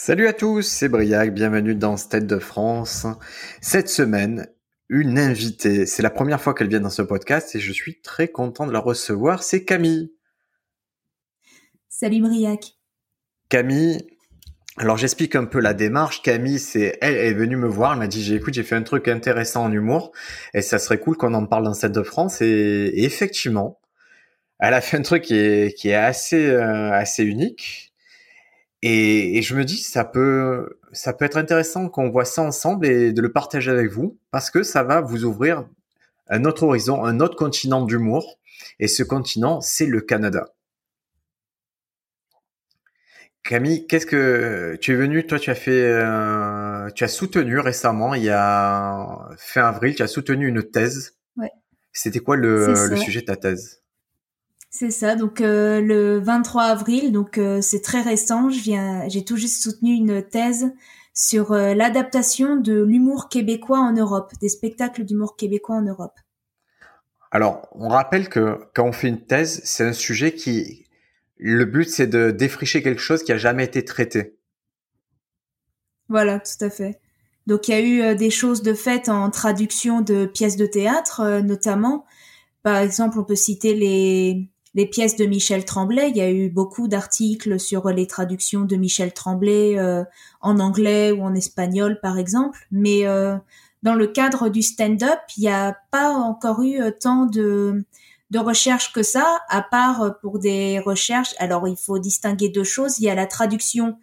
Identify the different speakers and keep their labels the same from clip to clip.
Speaker 1: Salut à tous, c'est Briac, bienvenue dans Stand de France. Cette semaine, une invitée, c'est la première fois qu'elle vient dans ce podcast et je suis très content de la recevoir, c'est Camille.
Speaker 2: Salut Briac.
Speaker 1: Camille, alors j'explique un peu la démarche. Camille, c'est elle, est venue me voir, elle m'a dit j'ai écoute, j'ai fait un truc intéressant en humour et ça serait cool qu'on en parle dans Stand de France et, effectivement, elle a fait un truc qui est, qui est assez euh, assez unique et, je me dis, ça peut, ça peut être intéressant qu'on voit ça ensemble et de le partager avec vous, parce que ça va vous ouvrir un autre horizon, un autre continent d'humour. Et ce continent, c'est le Canada. Camille, qu'est-ce que tu es venu? Toi, tu as fait, euh, tu as soutenu récemment, il y a fin avril, tu as soutenu une thèse.
Speaker 2: Ouais.
Speaker 1: C'était quoi le, le sujet de ta thèse?
Speaker 2: C'est ça, donc euh, le 23 avril, donc euh, c'est très récent. Je viens, j'ai tout juste soutenu une thèse sur euh, l'adaptation de l'humour québécois en Europe, des spectacles d'humour québécois en Europe.
Speaker 1: Alors, on rappelle que quand on fait une thèse, c'est un sujet qui, le but, c'est de défricher quelque chose qui a jamais été traité.
Speaker 2: Voilà, tout à fait. Donc, il y a eu des choses de fait en traduction de pièces de théâtre, notamment. Par exemple, on peut citer les les pièces de Michel Tremblay. Il y a eu beaucoup d'articles sur les traductions de Michel Tremblay euh, en anglais ou en espagnol, par exemple. Mais euh, dans le cadre du stand-up, il n'y a pas encore eu euh, tant de, de recherches que ça, à part pour des recherches. Alors, il faut distinguer deux choses. Il y a la traduction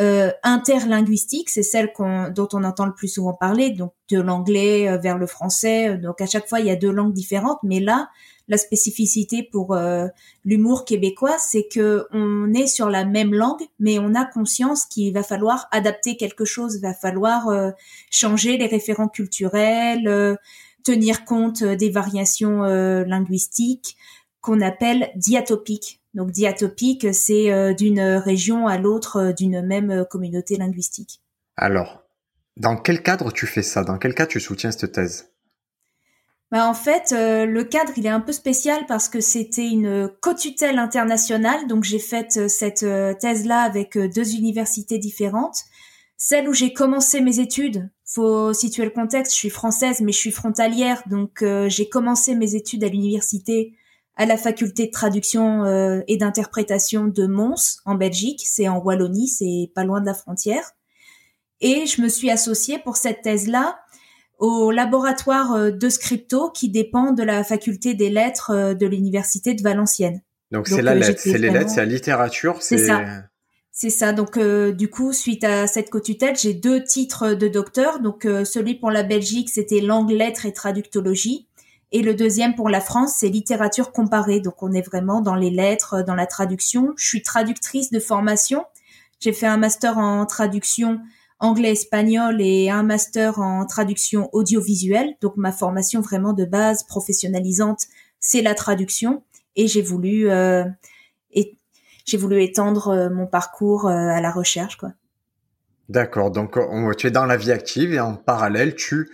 Speaker 2: euh, interlinguistique, c'est celle dont on entend le plus souvent parler, donc de l'anglais vers le français. Donc à chaque fois, il y a deux langues différentes, mais là, la spécificité pour euh, l'humour québécois, c'est que on est sur la même langue, mais on a conscience qu'il va falloir adapter quelque chose, va falloir euh, changer les référents culturels, euh, tenir compte des variations linguistiques qu'on appelle diatopiques. Donc diatopique, c'est d'une région à l'autre d'une même communauté linguistique.
Speaker 1: Alors, dans quel cadre tu fais ça? Dans quel cas tu soutiens cette thèse?
Speaker 2: Bah, en fait, euh, le cadre, il est un peu spécial parce que c'était une co-tutelle internationale. Donc, j'ai fait euh, cette euh, thèse-là avec deux universités différentes. Celle où j'ai commencé mes études, faut situer le contexte, je suis française, mais je suis frontalière. Donc, j'ai commencé mes études à l'université à la faculté de traduction et d'interprétation de Mons, en Belgique. C'est en Wallonie, c'est pas loin de la frontière. Et je me suis associée pour cette thèse-là au laboratoire euh, de Scripto qui dépend de la faculté des lettres euh, de l'université de Valenciennes.
Speaker 1: Donc c'est la euh, lettre, c'est les lettres, c'est la littérature,
Speaker 2: c'est ça. C'est ça. Donc du coup, suite à cette co-tutelle, j'ai deux titres de docteur. Donc celui pour la Belgique, c'était langue, lettres et traductologie. Et le deuxième pour la France, c'est littérature comparée. Donc on est vraiment dans les lettres, dans la traduction. Je suis traductrice de formation. J'ai fait un master en traduction anglais-espagnol et un master en traduction audiovisuelle. Donc ma formation vraiment de base professionnalisante, c'est la traduction. Et j'ai voulu euh, j'ai voulu étendre euh, mon parcours euh, à la recherche, quoi.
Speaker 1: D'accord. Donc tu es dans la vie active et en parallèle tu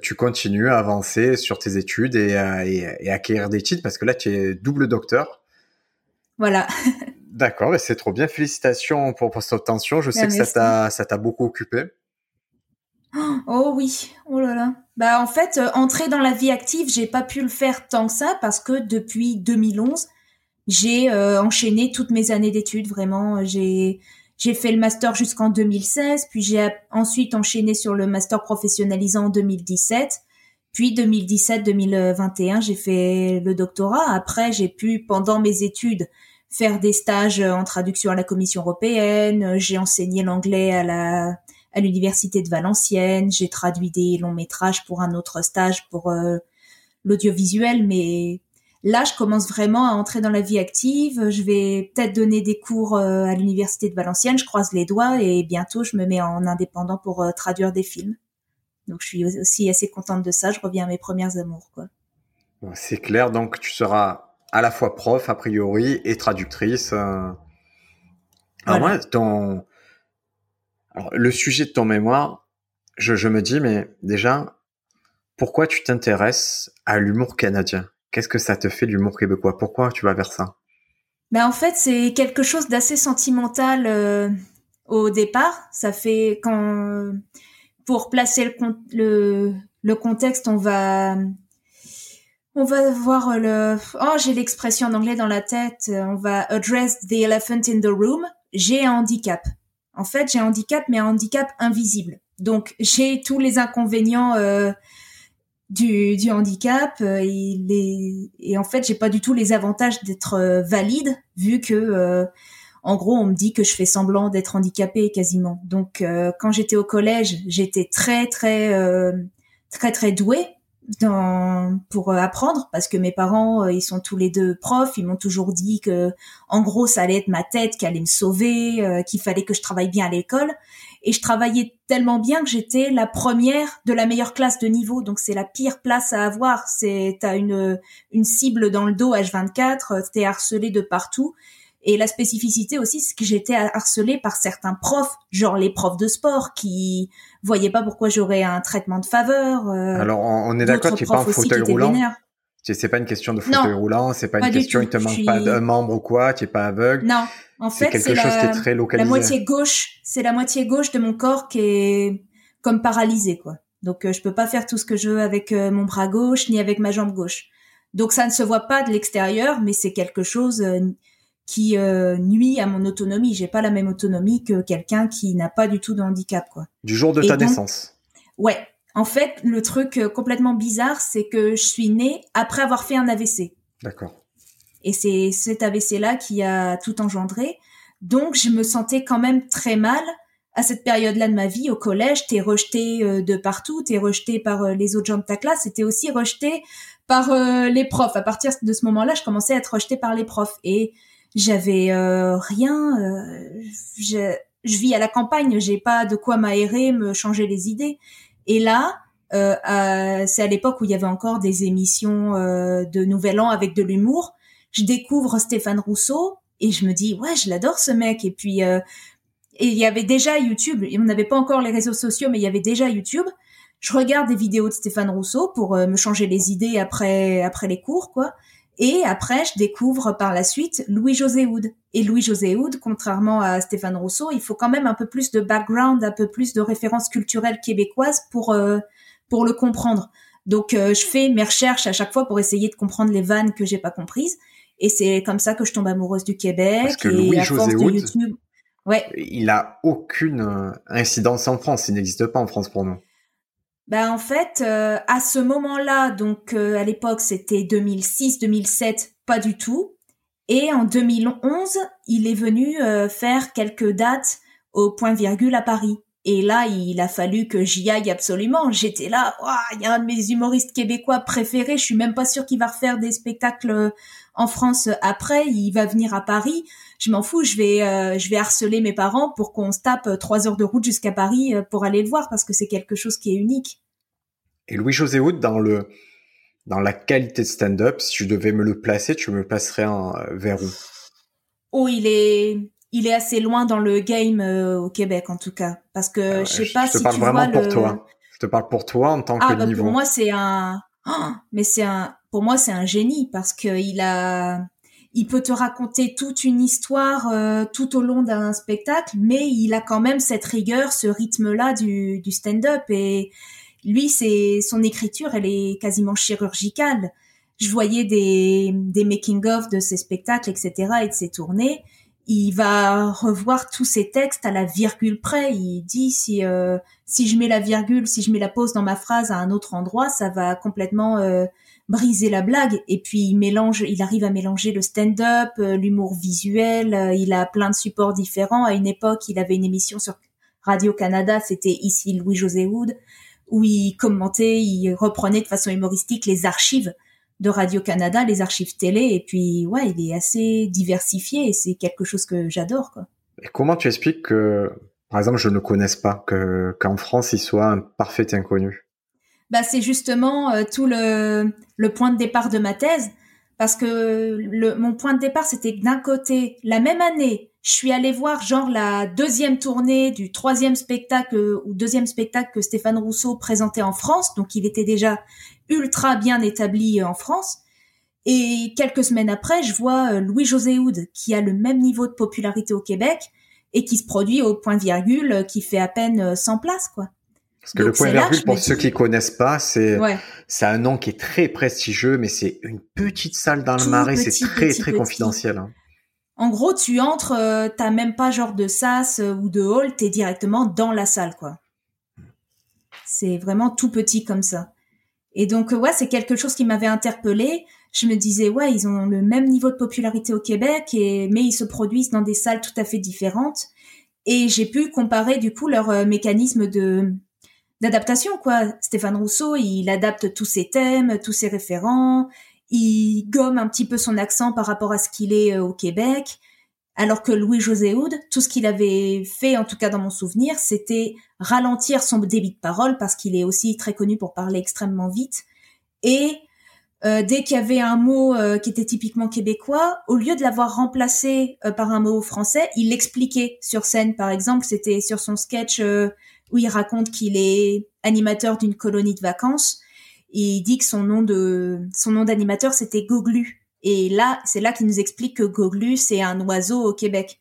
Speaker 1: tu continues à avancer sur tes études et, et, et acquérir des titres parce que là tu es double docteur.
Speaker 2: Voilà.
Speaker 1: D'accord, c'est trop bien. Félicitations pour, cette obtention. Je sais que ça t'a, ça t'a beaucoup occupé.
Speaker 2: Oh oui, oh là là. Bah en fait, euh, entrer dans la vie active, j'ai pas pu le faire tant que ça parce que depuis 2011, j'ai euh, enchaîné toutes mes années d'études. Vraiment, j'ai j'ai fait le master jusqu'en 2016, puis j'ai ensuite enchaîné sur le master professionnalisant en 2017. Puis 2017-2021, j'ai fait le doctorat. Après, j'ai pu, pendant mes études, faire des stages euh, en traduction à la Commission européenne. Euh, j'ai enseigné l'anglais à la à l'université de Valenciennes. J'ai traduit des longs métrages pour un autre stage pour euh, l'audiovisuel, mais Là, je commence vraiment à entrer dans la vie active. Je vais peut-être donner des cours à l'université de Valenciennes. Je croise les doigts et bientôt, je me mets en indépendant pour traduire des films. Donc, je suis aussi assez contente de ça. Je reviens à mes premières amours, quoi.
Speaker 3: C'est clair. Donc, tu seras à la fois prof, a priori, et traductrice. Euh. Alors, moi, ton... Alors, le sujet de ton mémoire, je, je me dis, mais déjà, pourquoi tu t'intéresses à l'humour canadien? Qu'est-ce que ça te fait l'humour québécois? Pourquoi tu vas vers ça?
Speaker 2: Ben en fait, c'est quelque chose d'assez sentimental euh, au départ. Ça fait quand pour placer le, le, le contexte, on va on va voir le oh j'ai l'expression en anglais dans la tête. On va address the elephant in the room. J'ai un handicap. En fait, j'ai un handicap, mais un handicap invisible. Donc j'ai tous les inconvénients euh, du, du handicap euh, et, et en fait j'ai pas du tout les avantages d'être euh, valide vu que euh, en gros on me dit que je fais semblant d'être handicapée quasiment donc quand j'étais au collège j'étais très très très très douée dans, pour apprendre parce que mes parents ils sont tous les deux profs ils m'ont toujours dit que en gros ça allait être ma tête qui allait me sauver qu'il fallait que je travaille bien à l'école et je travaillais tellement bien que j'étais la première de la meilleure classe de niveau. Donc c'est la pire place à avoir. C'est t'as une une cible dans le dos H24, t'es harcelé de partout. Et la spécificité aussi, c'est que j'étais harcelée par certains profs, genre les profs de sport, qui voyaient pas pourquoi j'aurais un traitement de faveur.
Speaker 3: Euh, Alors on est d'accord, tu es pas en fauteuil roulant. C'est pas une question de fauteuil roulant, c'est pas, une question, il te manque pas d'un membre ou quoi, tu es pas aveugle.
Speaker 2: Non, en fait, c'est la, la moitié gauche, c'est la moitié gauche de mon corps qui est comme paralysée, quoi. Donc euh, je peux pas faire tout ce que je veux avec euh, mon bras gauche ni avec ma jambe gauche. Donc ça ne se voit pas de l'extérieur, mais c'est quelque chose euh, qui nuit à mon autonomie. J'ai pas la même autonomie que quelqu'un qui n'a pas du tout de handicap, quoi.
Speaker 3: Du jour de ta naissance.
Speaker 2: Ouais, en fait, le truc euh, complètement bizarre, c'est que je suis née après avoir fait un AVC.
Speaker 3: D'accord.
Speaker 2: Et c'est cet AVC-là qui a tout engendré. Donc, je me sentais quand même très mal à cette période-là de ma vie au collège. T'es rejeté euh, de partout, t'es rejeté par euh, les autres gens de ta classe, et t'es aussi rejeté par les profs. À partir de ce moment-là, je commençais à être rejeté par les profs. Et j'avais rien. je, je vis à la campagne, j'ai pas de quoi m'aérer, me changer les idées. Et là, euh, c'est à l'époque où il y avait encore des émissions euh, de Nouvel An avec de l'humour. Je découvre Stéphane Rousseau et je me dis ouais, je l'adore ce mec. Et puis euh, et il y avait déjà YouTube. On n'avait pas encore les réseaux sociaux, mais il y avait déjà YouTube. Je regarde des vidéos de Stéphane Rousseau pour me changer les idées après après les cours, quoi. Et après, je découvre par la suite Louis-José Houd. Et Louis-José Houd, contrairement à Stéphane Rousseau, il faut quand même un peu plus de background, un peu plus de références culturelles québécoises pour euh, pour le comprendre. Donc, euh, je fais mes recherches à chaque fois pour essayer de comprendre les vannes que j'ai pas comprises. Et c'est comme ça que je tombe amoureuse du Québec.
Speaker 3: Parce que Louis-José Houd, YouTube... ouais. il a aucune euh, incidence en France. Il n'existe pas en France pour nous.
Speaker 2: Ben en fait, euh, à ce moment-là, donc euh, à l'époque c'était 2006-2007, pas du tout. Et en 2011, il est venu euh, faire quelques dates au point virgule à Paris. Et là, il a fallu que j'y aille absolument. J'étais là, il y a un de mes humoristes québécois préférés. Je suis même pas sûre qu'il va refaire des spectacles en France après. Il va venir à Paris. Je m'en fous. Je vais, je vais harceler mes parents pour qu'on se tape trois heures de route jusqu'à Paris pour aller le voir parce que c'est quelque chose qui est unique.
Speaker 3: Et Louis-José Houd, dans le dans la qualité de stand-up, si je devais me le placer, tu me placerais euh, vers où?
Speaker 2: Oh, il est il est assez loin dans le game euh, au Québec en tout cas, parce que euh, je sais pas si tu vois Je te parle vraiment
Speaker 3: pour toi. Je te parle pour toi en tant ah, que bah, niveau.
Speaker 2: Pour moi, c'est un oh, mais c'est un pour moi c'est un génie parce que il a il peut te raconter toute une histoire tout au long d'un spectacle, mais il a quand même cette rigueur, ce rythme-là du, du stand-up et lui, c'est son écriture, elle est quasiment chirurgicale. Je voyais des, des making-of de ses spectacles, etc., et de ses tournées. Il va revoir tous ses textes à la virgule près. Il dit si euh, si je mets la virgule, si je mets la pause dans ma phrase à un autre endroit, ça va complètement euh, briser la blague. Et puis il mélange, il arrive à mélanger le stand-up, euh, l'humour visuel. il a plein de supports différents. À une époque, il avait une émission sur Radio Canada, c'était ici Louis José Wood où il commentait, il reprenait de façon humoristique les archives de Radio-Canada, les archives télé. Et puis, ouais, il est assez diversifié et c'est quelque chose que j'adore, quoi.
Speaker 1: Et comment tu expliques que, par exemple, je ne connaisse pas, que, qu'en France, il soit un parfait inconnu?
Speaker 2: Bah, c'est justement euh, tout le, le point de départ de ma thèse. Parce que le, mon point de départ, c'était d'un côté, la même année, je suis allée voir genre la deuxième tournée du troisième spectacle ou deuxième spectacle que Stéphane Rousseau présentait en France. Donc, il était déjà ultra bien établi en France. Et quelques semaines après, je vois euh, Louis-José Houd, qui a le même niveau de popularité au Québec et qui se produit au point virgule, euh, qui fait à peine 100 euh, places, quoi.
Speaker 1: Parce que le point virgule, pour ceux qui connaissent pas, c'est c'est un nom qui est très prestigieux, mais c'est une petite salle dans le marais, c'est très très confidentiel. Hein.
Speaker 2: En gros, tu entres, euh, t'as même pas genre de sas euh, ou de hall, t'es directement dans la salle, quoi. C'est vraiment tout petit comme ça. Et donc, euh, ouais, c'est quelque chose qui m'avait interpellé. Je me disais, ouais, ils ont le même niveau de popularité au Québec, mais ils se produisent dans des salles tout à fait différentes. Et j'ai pu comparer, du coup, leur mécanisme de, d'adaptation, quoi. Stéphane Rousseau, il adapte tous ses thèmes, tous ses référents, il gomme un petit peu son accent par rapport à ce qu'il est euh, au Québec, alors que Louis-José Houd, tout ce qu'il avait fait, en tout cas dans mon souvenir, c'était ralentir son débit de parole, parce qu'il est aussi très connu pour parler extrêmement vite, et euh, dès qu'il y avait un mot euh, qui était typiquement québécois, au lieu de l'avoir remplacé par un mot français, il l'expliquait sur scène. Par exemple, c'était sur son sketch où il raconte qu'il est animateur d'une colonie de vacances il dit que son nom de son nom d'animateur c'était Goglu. Et là, c'est là qu'il nous explique que Goglu c'est un oiseau au Québec.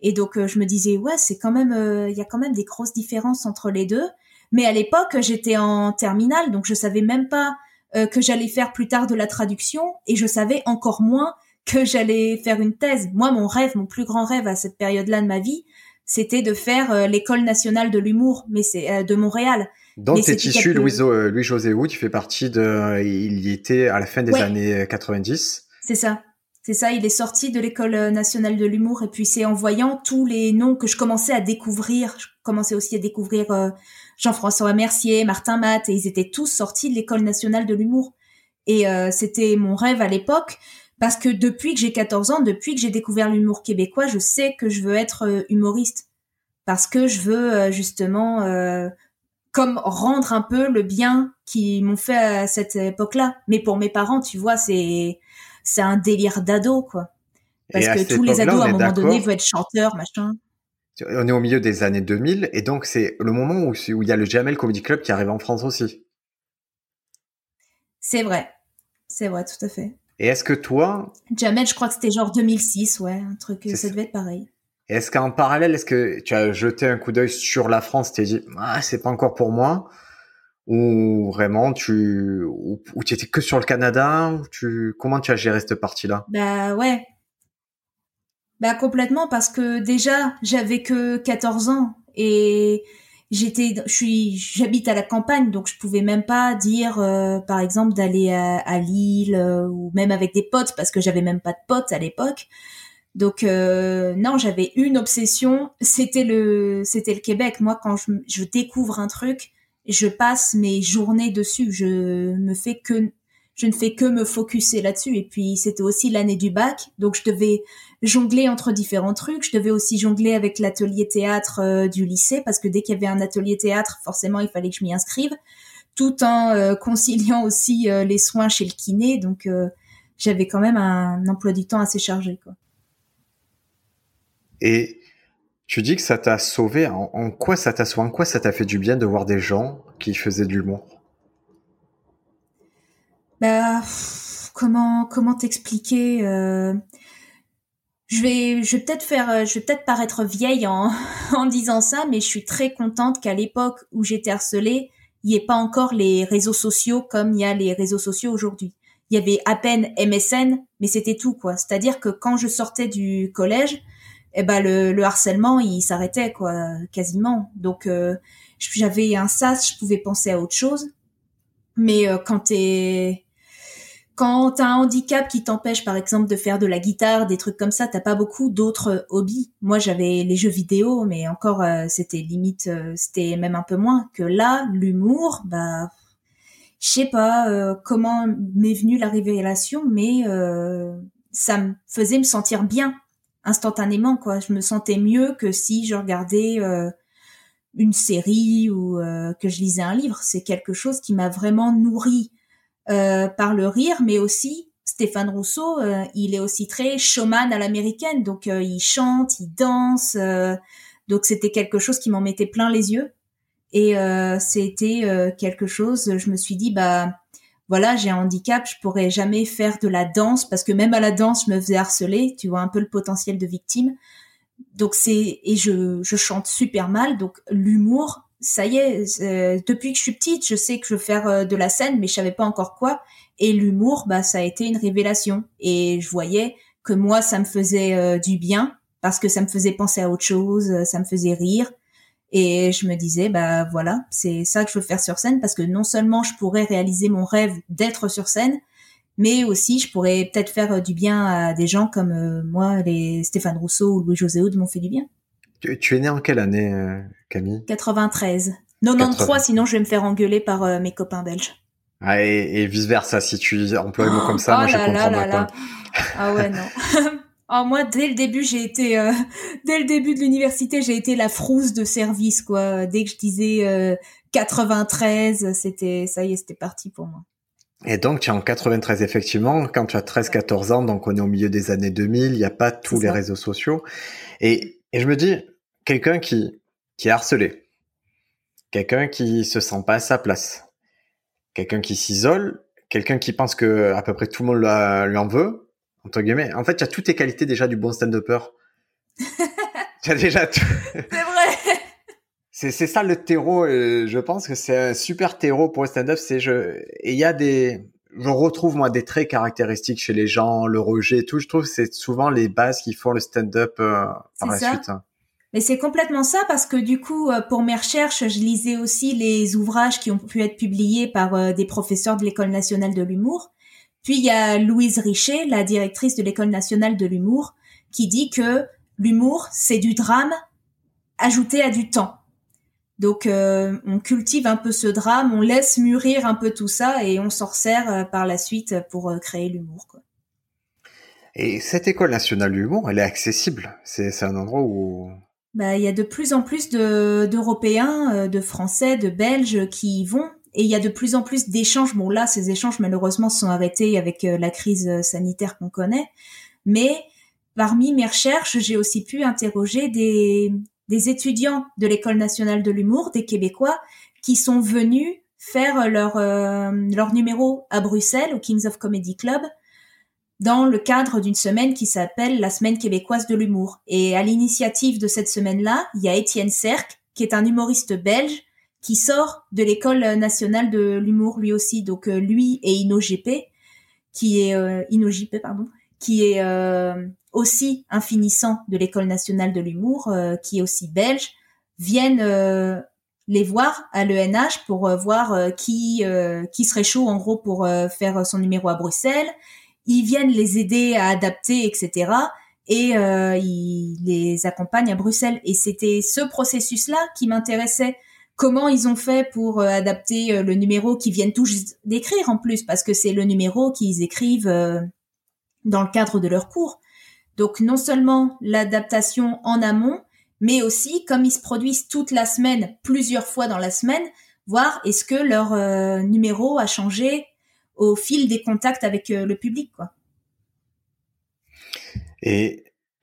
Speaker 2: Et donc euh, je me disais ouais, c'est quand même euh, il y a quand même des grosses différences entre les deux. Mais à l'époque, j'étais en terminale, donc je savais même pas euh, que j'allais faire plus tard de la traduction et je savais encore moins que j'allais faire une thèse. Moi, mon rêve, mon plus grand rêve à cette période-là de ma vie, c'était de faire l'école nationale de l'humour, mais c'est de Montréal.
Speaker 1: Dans tes tissus, euh, Louis-José Houd, tu fais partie de, il y était à la fin des années 90.
Speaker 2: C'est ça. C'est ça, il est sorti de l'école euh, nationale de l'humour et puis c'est en voyant tous les noms que je commençais à découvrir, je commençais aussi à découvrir euh, Jean-François Mercier, Martin Matt et ils étaient tous sortis de l'école nationale de l'humour. Et c'était mon rêve à l'époque parce que depuis que j'ai 14 ans, depuis que j'ai découvert l'humour québécois, je sais que je veux être humoriste parce que je veux justement comme rendre un peu le bien qu'ils m'ont fait à cette époque-là. Mais pour mes parents, tu vois, c'est c'est un délire d'ado, quoi. Parce que tous les ados, à un moment donné, veulent être chanteurs, machin.
Speaker 1: On est au milieu des années 2000, et donc c'est le moment où, où il y a le Jamel Comedy Club qui arrive en France aussi.
Speaker 2: C'est vrai. C'est vrai, tout à fait.
Speaker 1: Et est-ce que toi...
Speaker 2: Jamel, je crois que c'était genre 2006, ouais, un truc, ça devait être pareil.
Speaker 1: Est-ce qu'en parallèle, est-ce que tu as jeté un coup d'œil sur la France, t'es dit ah c'est pas encore pour moi, ou vraiment tu ou, tu étais que sur le Canada, tu comment tu as géré cette partie-là?
Speaker 2: Bah ouais, bah complètement parce que déjà j'avais que 14 ans et j'étais je suis j'habite à la campagne donc je pouvais même pas dire euh, par exemple d'aller à, Lille euh, ou même avec des potes parce que j'avais même pas de potes à l'époque. Donc euh, non, j'avais une obsession, c'était le c'était le Québec. Moi, quand je, découvre un truc, je passe mes journées dessus. Je me fais que je ne fais que me focuser là-dessus. Et puis c'était aussi l'année du bac, donc je devais jongler entre différents trucs. Je devais aussi jongler avec l'atelier théâtre euh, du lycée parce que dès qu'il y avait un atelier théâtre, forcément il fallait que je m'y inscrive, tout en euh, conciliant aussi les soins chez le kiné. Donc j'avais quand même un emploi du temps assez chargé.
Speaker 1: Et tu dis que ça t'a sauvé. En, quoi ça t'a sauvé? En quoi ça t'a fait du bien de voir des gens qui faisaient de l'humour?
Speaker 2: Bah, comment comment t'expliquer euh, Je vais je vais peut-être faire je vais peut-être paraître vieille en, en disant ça, mais je suis très contente qu'à l'époque où j'étais harcelée, il n'y ait pas encore les réseaux sociaux comme il y a les réseaux sociaux aujourd'hui. Il y avait à peine MSN, mais c'était tout quoi. C'est-à-dire que quand je sortais du collège, eh ben le, le harcèlement il s'arrêtait quoi quasiment. Donc euh, j'avais un sas je pouvais penser à autre chose. Mais euh, quand t'es quand t'as un handicap qui t'empêche par exemple de faire de la guitare des trucs comme ça t'as pas beaucoup d'autres hobbies. Moi j'avais les jeux vidéo mais encore euh, c'était limite c'était même un peu moins que là. L'humour bah je sais pas comment m'est venue la révélation, mais ça me faisait me sentir bien instantanément quoi. Je me sentais mieux que si je regardais une série ou que je lisais un livre. C'est quelque chose qui m'a vraiment nourri par le rire, mais aussi Stéphane Rousseau, euh, il est aussi très showman à l'américaine, donc euh, il chante, il danse, euh, donc c'était quelque chose qui m'en mettait plein les yeux. Et c'était quelque chose, je me suis dit, bah voilà, j'ai un handicap, je pourrais jamais faire de la danse parce que même à la danse, je me faisais harceler, tu vois un peu le potentiel de victime. Donc c'est et je, je chante super mal, donc l'humour, ça y est, depuis que je suis petite, je sais que je veux faire de la scène, mais je savais pas encore quoi. Et l'humour, bah, ça a été une révélation. Et je voyais que moi, ça me faisait euh, du bien parce que ça me faisait penser à autre chose, euh, ça me faisait rire. Et je me disais, bah voilà, c'est ça que je veux faire sur scène parce que non seulement je pourrais réaliser mon rêve d'être sur scène, mais aussi je pourrais peut-être faire euh, du bien à des gens comme moi, les Stéphane Rousseau ou Louis-José Houd m'ont fait du bien.
Speaker 1: Tu, es né en quelle année, Camille?
Speaker 2: 93. 93, sinon je vais me faire engueuler par mes copains belges.
Speaker 1: Ah, et, vice versa, si tu emploies le mot comme ça, moi je comprends pas.
Speaker 2: Ah ouais non. oh, moi dès le début j'ai été euh, dès le début de l'université j'ai été la frousse de service quoi. Dès que je disais 93, euh, c'était ça y est c'était parti pour moi.
Speaker 1: Et donc, tu es en 93, effectivement, quand tu as 13-14 ans, donc on est au milieu des années 2000, il n'y a pas tous les réseaux sociaux. Et, et je me dis, quelqu'un qui, qui est harcelé, quelqu'un qui se sent pas à sa place, quelqu'un qui s'isole, quelqu'un qui pense que à peu près tout le monde lui en veut, entre guillemets. En fait, tu as toutes les qualités déjà du bon stand-upper. tu as déjà tout.
Speaker 2: C'est vrai.
Speaker 1: C'est, c'est ça le terreau. je pense que c'est un super terreau pour le stand-up. C'est je et il y a des je retrouve moi des traits caractéristiques chez les gens, le rejet, et tout. Je trouve que c'est souvent les bases qui font le stand-up euh, par la suite.
Speaker 2: Mais c'est complètement ça parce que du coup, euh, pour mes recherches, je lisais aussi les ouvrages qui ont pu être publiés par euh, des professeurs de l'École nationale de l'humour. Puis il y a Louise Richer, la directrice de l'École nationale de l'humour, qui dit que l'humour, c'est du drame ajouté à du temps. Donc euh, on cultive un peu ce drame, on laisse mûrir un peu tout ça et on s'en sert par la suite pour créer l'humour.
Speaker 1: Et cette école nationale de l'humour, elle est accessible. C'est un endroit où
Speaker 2: bah, il y a de plus en plus d'Européens, euh, de, Français, de Belges qui y vont. Et il y a de plus en plus d'échanges. Bon, là, ces échanges, malheureusement, sont arrêtés avec euh, la crise euh, sanitaire qu'on connaît. Mais parmi mes recherches, j'ai aussi pu interroger des, des étudiants de l'École nationale de l'humour, des Québécois, qui sont venus faire leur, leur numéro à Bruxelles, au Kings of Comedy Club, dans le cadre d'une semaine qui s'appelle la Semaine québécoise de l'humour. Et à l'initiative de cette semaine-là, il y a Étienne Cerc, qui est un humoriste belge, qui sort de l'école nationale de l'humour lui aussi. Donc euh, lui et InnoGP, qui est euh, pardon, qui est euh, aussi un finissant de l'école nationale de l'humour, euh, qui est aussi belge, viennent les voir à l'ENH pour voir qui qui serait chaud en gros pour faire son numéro à Bruxelles ils viennent les aider à adapter, etc. Et euh, ils les accompagnent à Bruxelles. Et c'était ce processus-là qui m'intéressait. Comment ils ont fait pour euh, adapter euh, le numéro qu'ils viennent juste d'écrire en plus, parce que c'est le numéro qu'ils écrivent dans le cadre de leur cours. Donc non seulement l'adaptation en amont, mais aussi comme ils se produisent toute la semaine, plusieurs fois dans la semaine, voir est-ce que leur numéro a changé au fil des contacts avec euh, le public, quoi.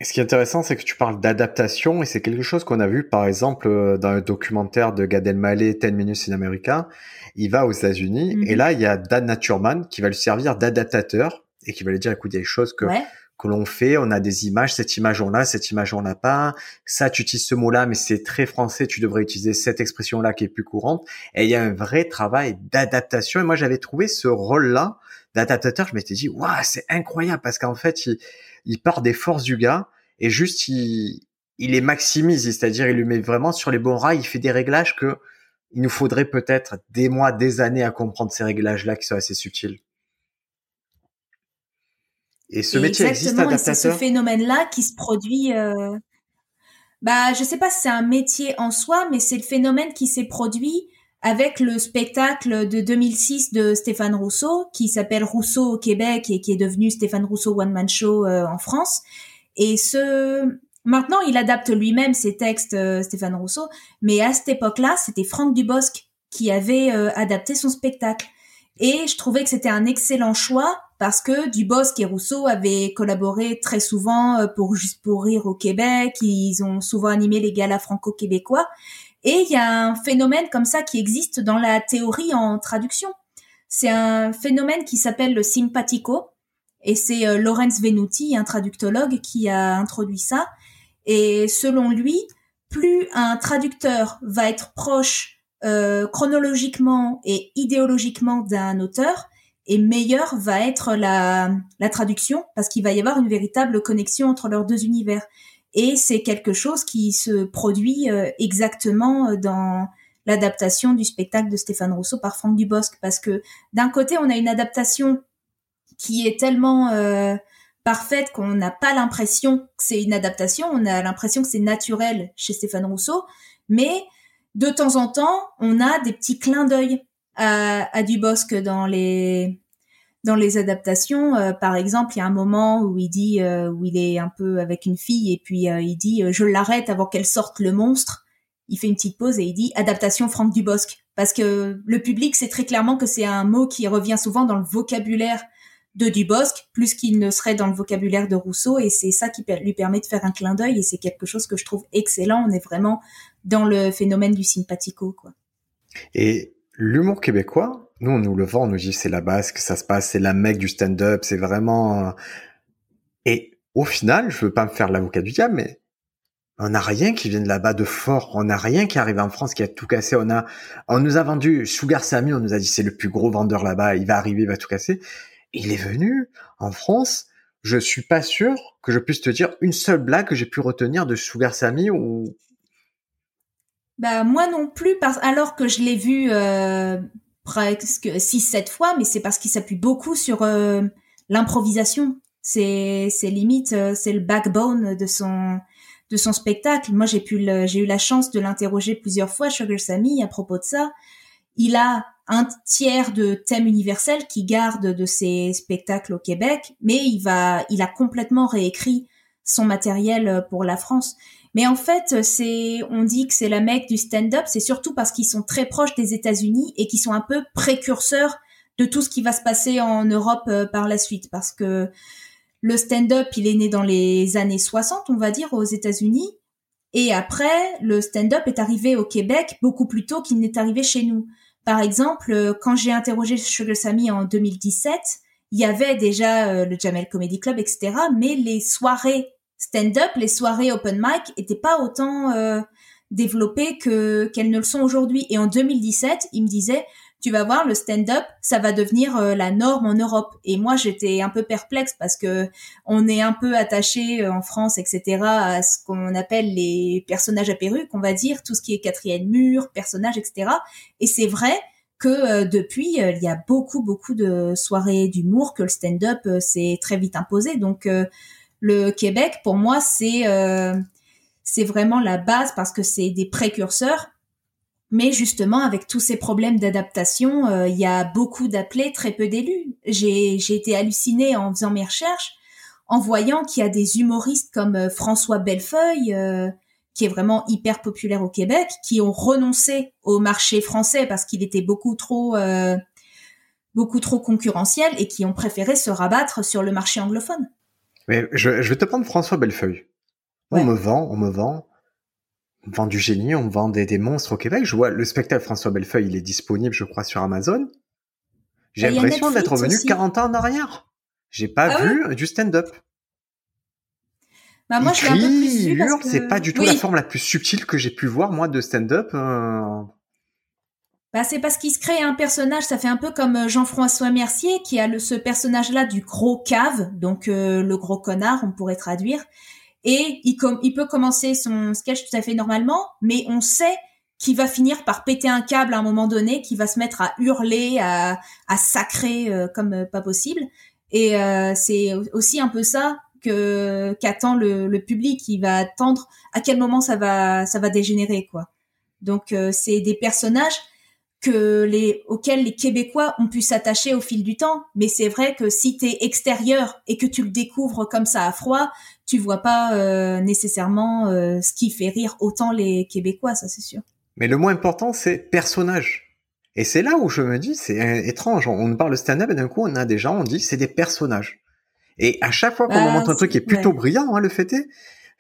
Speaker 1: Ce qui est intéressant, c'est que tu parles d'adaptation et c'est quelque chose qu'on a vu, par exemple, euh, dans le documentaire de Gad Elmaleh, 10 Minutes in America. Il va aux États-Unis et mhm. là, il y a Dan Naturman qui va lui servir d'adaptateur et qui va lui dire, écoute, il y a des choses que que l'on fait, on a des images, cette image on l'a, cette image on l'a pas, ça tu utilises ce mot-là, mais c'est très français, tu devrais utiliser cette expression-là qui est plus courante. Et il y a un vrai travail d'adaptation. Et moi j'avais trouvé ce rôle-là d'adaptateur, je m'étais dit, waouh, c'est incroyable parce qu'en fait il, il part des forces du gars et juste il, il les maximise, c'est-à-dire il lui met vraiment sur les bons rails, il fait des réglages que il nous faudrait peut-être des mois, des années à comprendre ces réglages-là qui sont assez subtils. Et ce métier existe, adaptateur.
Speaker 2: C'est ce phénomène-là qui se produit. Euh... Bah, je sais pas si c'est un métier en soi, mais c'est le phénomène qui s'est produit avec le spectacle de 2006 de Stéphane Rousseau, qui s'appelle Rousseau au Québec et qui est devenu Stéphane Rousseau One Man Show euh, en France. Et ce, maintenant, il adapte lui-même ses textes, euh, Stéphane Rousseau, mais à cette époque-là, c'était Franck Dubosc qui avait euh, adapté son spectacle. Et je trouvais que c'était un excellent choix parce que Dubosc et Rousseau avaient collaboré très souvent pour Juste pour rire au Québec. Ils ont souvent animé les galas franco-québécois. Et il y a un phénomène comme ça qui existe dans la théorie en traduction. C'est un phénomène qui s'appelle le simpatico. Et c'est euh, Lorenz Venuti, un traductologue, qui a introduit ça. Et selon lui, plus un traducteur va être proche euh, chronologiquement et idéologiquement d'un auteur, et meilleure va être la, la traduction, parce qu'il va y avoir une véritable connexion entre leurs deux univers. Et c'est quelque chose qui se produit euh, exactement euh, dans l'adaptation du spectacle de Stéphane Rousseau par Franck Dubosc, parce que d'un côté, on a une adaptation qui est tellement euh, parfaite qu'on n'a pas l'impression que c'est une adaptation, on a l'impression que c'est naturel chez Stéphane Rousseau, mais de temps en temps, on a des petits clins d'œil à, à Dubosc dans les dans les adaptations, euh, par exemple, il y a un moment où il dit, euh, où il est un peu avec une fille et puis euh, il dit, je l'arrête avant qu'elle sorte le monstre. Il fait une petite pause et il dit adaptation Franck Dubosc parce que le public sait très clairement que c'est un mot qui revient souvent dans le vocabulaire de Dubosc plus qu'il ne serait dans le vocabulaire de Rousseau et c'est ça qui lui permet de faire un clin d'œil et c'est quelque chose que je trouve excellent. On est vraiment dans le phénomène du simpatico quoi.
Speaker 1: Et l'humour québécois, nous, on nous le vend, on nous dit c'est la base que ça se passe, c'est la mec du stand-up, c'est vraiment. Et au final, je veux pas me faire l'avocat du diable, mais on n'a rien qui vient de là-bas de fort. On n'a rien qui arrive en France qui a tout cassé. On a, on nous a vendu Sugar Sammy, on nous a dit c'est le plus gros vendeur là-bas, il va arriver, il va tout casser. Il est venu en France. Je suis pas sûr que je puisse te dire une seule blague que j'ai pu retenir de Sugar Sammy ou.
Speaker 2: Bah moi non plus, parce alors que je l'ai vu euh, presque 6-7 fois, mais c'est parce qu'il s'appuie beaucoup sur euh, l'improvisation. C'est limite, euh, c'est le backbone de son de son spectacle. Moi, j'ai pu j'ai eu la chance de l'interroger plusieurs fois, Sugar Sammy, à propos de ça. Il a un tiers de thèmes universels qui garde de ses spectacles au Québec, mais il va, il a complètement réécrit son matériel pour la France. Mais en fait, c'est, on dit que c'est la mecque du stand-up, c'est surtout parce qu'ils sont très proches des États-Unis et qu'ils sont un peu précurseurs de tout ce qui va se passer en Europe euh, par la suite. Parce que le stand-up, il est né dans les années 60, on va dire, aux États-Unis. Et après, le stand-up est arrivé au Québec beaucoup plus tôt qu'il n'est arrivé chez nous. Par exemple, euh, quand j'ai interrogé Sugar Sammy en 2017, il y avait déjà euh, le Jamel Comedy Club, etc. Mais les soirées stand-up, les soirées open mic étaient pas autant euh, développées que qu'elles ne le sont aujourd'hui. Et en 2017, il me disait, tu vas voir, le stand-up, ça va devenir euh, la norme en Europe. Et moi, j'étais un peu perplexe parce que on est un peu attaché euh, en France, etc., à ce qu'on appelle les personnages à perruque, on va dire, tout ce qui est quatrième mur, personnages, etc. Et c'est vrai que depuis, il y a beaucoup, beaucoup de soirées d'humour, que le stand-up s'est très vite imposé. Donc, le Québec, pour moi, c'est euh, c'est vraiment la base parce que c'est des précurseurs. Mais justement, avec tous ces problèmes d'adaptation, euh, il y a beaucoup d'appelés, très peu d'élus. J'ai été hallucinée en faisant mes recherches, en voyant qu'il y a des humoristes comme euh, François Bellefeuille, qui est vraiment hyper populaire au Québec, qui ont renoncé au marché français parce qu'il était beaucoup trop beaucoup trop concurrentiel et qui ont préféré se rabattre sur le marché anglophone.
Speaker 1: Mais je, je vais te prendre François Bellefeuille. On me vend, on me vend. On me vend du génie, on me vend des, des monstres au Québec. Je vois le spectacle François Bellefeuille, il est disponible, je crois, sur Amazon. J'ai l'impression d'être revenu 40 ans en arrière. J'ai pas ah vu du stand-up.
Speaker 2: Bah moi, je suis un peu plus que...
Speaker 1: C'est pas du tout la forme la plus subtile que j'ai pu voir, moi, de stand-up. Euh...
Speaker 2: Bah, c'est parce qu'il se crée un personnage, ça fait un peu comme euh, Jean-François Mercier qui a le, ce personnage-là du gros cave, donc euh, le gros connard, on pourrait traduire. Et il, il peut commencer son sketch tout à fait normalement, mais on sait qu'il va finir par péter un câble à un moment donné, qu'il va se mettre à hurler, à, à sacrer euh, comme pas possible. Et c'est aussi un peu ça que qu'attend le, le, public. Il va attendre à quel moment ça va ça va dégénérer quoi. Donc c'est des personnages que les auxquels les Québécois ont pu s'attacher au fil du temps. Mais c'est vrai que si tu es extérieur et que tu le découvres comme ça à froid, tu vois pas euh, nécessairement euh, ce qui fait rire autant les Québécois, ça c'est sûr.
Speaker 1: Mais le moins important, c'est personnage. Et c'est là où je me dis, c'est étrange. On parle de stand-up et d'un coup, on a des gens, on dit, c'est des personnages. Et à chaque fois qu'on bah, montre un truc qui est plutôt brillant, hein, le fait est,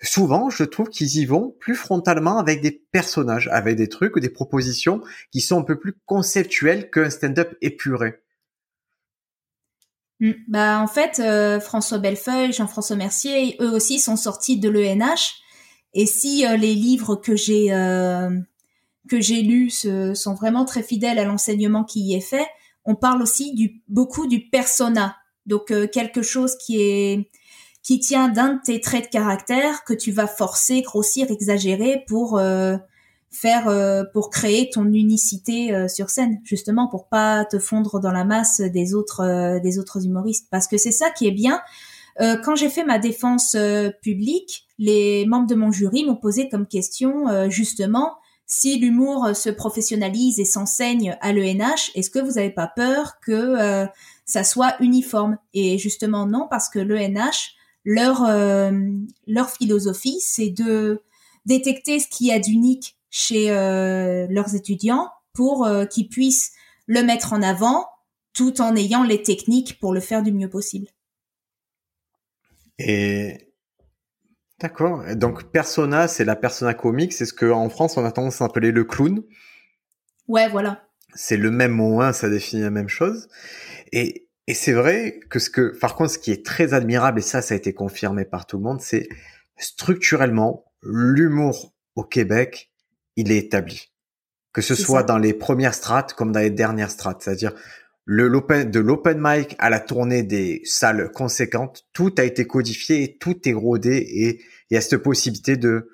Speaker 1: souvent, je trouve qu'ils y vont plus frontalement avec des personnages, avec des trucs ou des propositions qui sont un peu plus conceptuelles qu'un stand-up épuré.
Speaker 2: Mm. Bah en fait, euh, François Bellefeuille, Jean-François Mercier, eux aussi sont sortis de l'ENH. Et si euh, les livres que j'ai euh, que lus sont vraiment très fidèles à l'enseignement qui y est fait, on parle aussi du beaucoup du persona. Donc quelque chose qui est qui tient d'un de tes traits de caractère que tu vas forcer, grossir, exagérer pour euh, faire euh, pour créer ton unicité euh, sur scène, justement pour pas te fondre dans la masse des autres des autres humoristes. Parce que c'est ça qui est bien. quand j'ai fait ma défense publique, les membres de mon jury m'ont posé comme question justement si l'humour se professionnalise et s'enseigne à l'ENH, est-ce que vous n'avez pas peur que ça soit uniforme? Et justement non, parce que l'ENH leur euh, leur philosophie, c'est de détecter ce qu'il y a d'unique chez euh, leurs étudiants pour euh, qu'ils puissent le mettre en avant tout en ayant les techniques pour le faire du mieux possible.
Speaker 1: Et d'accord. Donc persona, c'est la persona comique, c'est ce qu'en France on a tendance à appeler le clown.
Speaker 2: Ouais, voilà.
Speaker 1: C'est le même mot, hein, ça définit la même chose. Et et c'est vrai que ce que, par contre, ce qui est très admirable, et ça, ça a été confirmé par tout le monde, c'est structurellement, l'humour au Québec, il est établi. Que ce soit dans les premières strates comme dans les dernières strates. C'est-à-dire, le, de l'open mic à la tournée des salles conséquentes, tout a été codifié et tout est rodé et il y a cette possibilité de,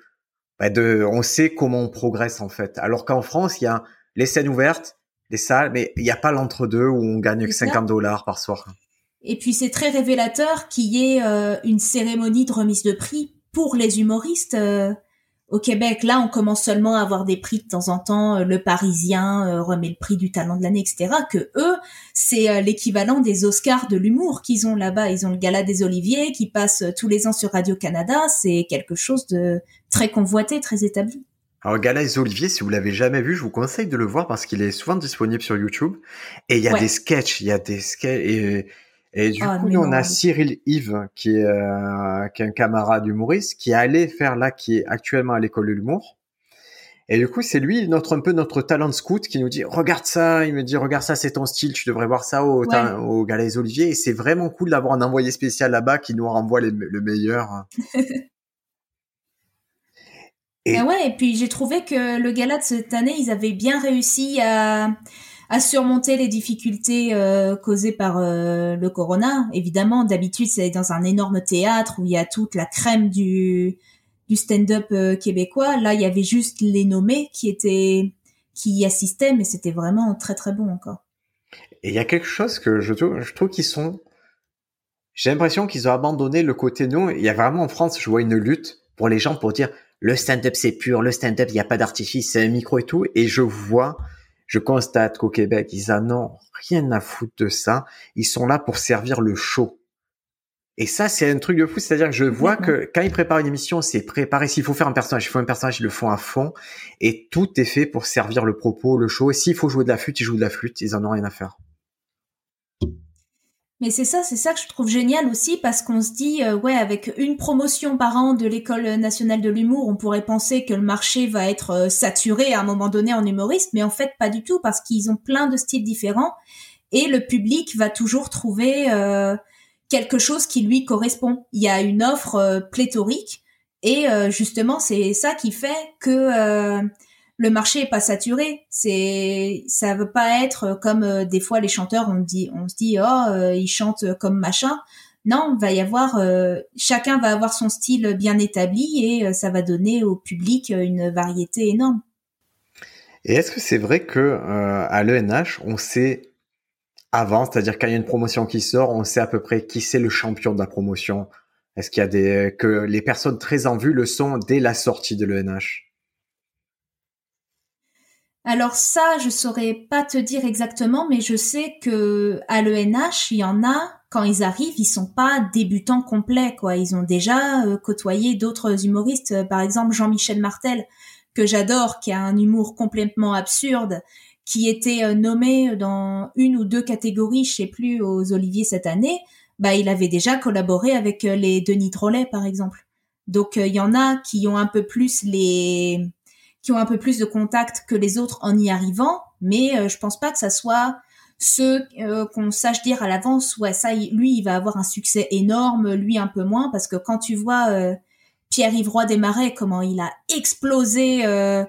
Speaker 1: bah de, on sait comment on progresse en fait. Alors qu'en France, il y a les scènes ouvertes, les salles, mais il n'y a pas l'entre-deux où on gagne que 50 dollars par soir.
Speaker 2: Et puis c'est très révélateur qu'il y ait euh, une cérémonie de remise de prix pour les humoristes euh, au Québec. Là, on commence seulement à avoir des prix de temps en temps. Euh, le Parisien remet le prix du talent de l'année, etc. Que eux, c'est l'équivalent des Oscars de l'humour qu'ils ont là-bas. Ils ont le gala des Oliviers qui passe tous les ans sur Radio Canada. C'est quelque chose de très convoité, très établi.
Speaker 1: Alors Galaise Olivier, si vous l'avez jamais vu, je vous conseille de le voir parce qu'il est souvent disponible sur YouTube. Et il y a des sketchs, il y a des sketchs et, et du ah, coup, nous, on a Cyril Yves qui est, euh, qui est un camarade humoriste qui est allé faire là, qui est actuellement à l'école de l'humour. Et du coup, c'est lui, notre un peu notre talent scout, qui nous dit regarde ça. Il me dit regarde ça, c'est ton style, tu devrais voir ça au, au Galaise Olivier. Et c'est vraiment cool d'avoir un envoyé spécial là-bas qui nous renvoie le meilleur.
Speaker 2: Et... Ah ouais, et puis j'ai trouvé que le gala de cette année, ils avaient bien réussi à, à surmonter les difficultés euh, causées par euh, le corona. Évidemment, d'habitude, c'est dans un énorme théâtre où il y a toute la crème du, du stand-up euh, québécois. Là, il y avait juste les nommés qui étaient qui y assistaient, mais c'était vraiment très très bon encore.
Speaker 1: Et il y a quelque chose que je trouve, je trouve qu'ils sont. J'ai l'impression qu'ils ont abandonné le côté nous. Il y a vraiment en France, je vois une lutte pour les gens pour dire le stand-up c'est pur, le stand-up il n'y a pas d'artifice, c'est un micro et tout. Et je vois, je constate qu'au Québec ils en ont rien à foutre de ça. Ils sont là pour servir le show. Et ça, c'est un truc de fou. C'est-à-dire que je vois que quand ils préparent une émission, c'est préparé. S'il faut faire un personnage, il faut un personnage, ils le font à fond. Et tout est fait pour servir le propos, le show. Et s'il faut jouer de la flûte, ils jouent de la flûte. Ils en ont rien à faire.
Speaker 2: Mais c'est ça, c'est ça que je trouve génial aussi parce qu'on se dit euh, ouais avec une promotion par an de l'école nationale de l'humour, on pourrait penser que le marché va être euh, saturé à un moment donné en humoriste, mais en fait pas du tout parce qu'ils ont plein de styles différents et le public va toujours trouver euh, quelque chose qui lui correspond. Il y a une offre pléthorique et justement c'est ça qui fait que le marché est pas saturé. C'est, ça veut pas être comme euh, des fois les chanteurs, on dit, on se dit, oh, euh, ils chantent comme machin. Non, va y avoir, euh, chacun va avoir son style bien établi et ça va donner au public une variété énorme.
Speaker 1: Et est-ce que c'est vrai que à l'ENH, on sait avant, c'est-à-dire quand il y a une promotion qui sort, on sait à peu près qui c'est le champion de la promotion? Est-ce qu'il y a des que les personnes très en vue le sont dès la sortie de l'ENH
Speaker 2: Alors ça, je saurais pas te dire exactement, mais je sais que à l'ENH, il y en a quand ils arrivent, ils sont pas débutants complets, quoi. Ils ont déjà euh, côtoyé d'autres humoristes, euh, par exemple Jean-Michel Martel, que j'adore, qui a un humour complètement absurde, qui était euh, nommé dans une ou deux catégories, je sais plus, aux Oliviers cette année. Bah, il avait déjà collaboré avec les Denis Drolet, par exemple. Donc, il y en a qui ont un peu plus les, qui ont un peu plus de contact que les autres en y arrivant, mais je pense pas que ça soit ceux euh, qu'on sache dire à l'avance, ouais, ça, lui, il va avoir un succès énorme, lui un peu moins, parce que quand tu vois euh, Pierre-Yves Roy Desmarais, comment il a explosé euh,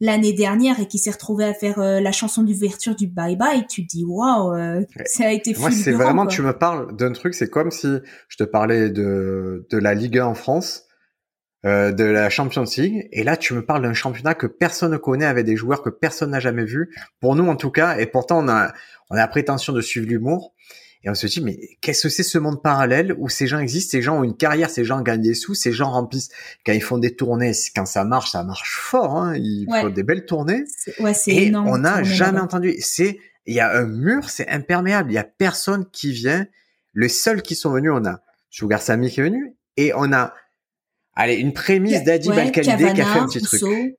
Speaker 2: l'année dernière et qui s'est retrouvé à faire la chanson d'ouverture du Bye Bye, tu te dis waouh, ça a été Moi,
Speaker 1: c'est vraiment, tu me parles d'un truc, c'est comme si je te parlais de, de la Ligue 1 en France. De la Champions League. Et là tu me parles d'un championnat que personne ne connaît avec des joueurs que personne n'a jamais vu pour nous en tout cas. Et pourtant on a on a la prétention de suivre l'humour. Et on se dit mais qu'est-ce que c'est ce monde parallèle où ces gens existent, ces gens ont une carrière, ces gens gagnent des sous, ces gens remplissent. Quand ils font des tournées, quand ça marche, ça marche fort, hein, ils font des belles tournées.
Speaker 2: Ouais, c'est
Speaker 1: et on n'a jamais entendu. C'est il y a un mur, c'est imperméable, il y a personne qui vient. Les seuls qui sont venus, on a Sugar Sammy qui est venu. Et on a allez une prémisse d'Adi ouais, qui a fait un petit truc.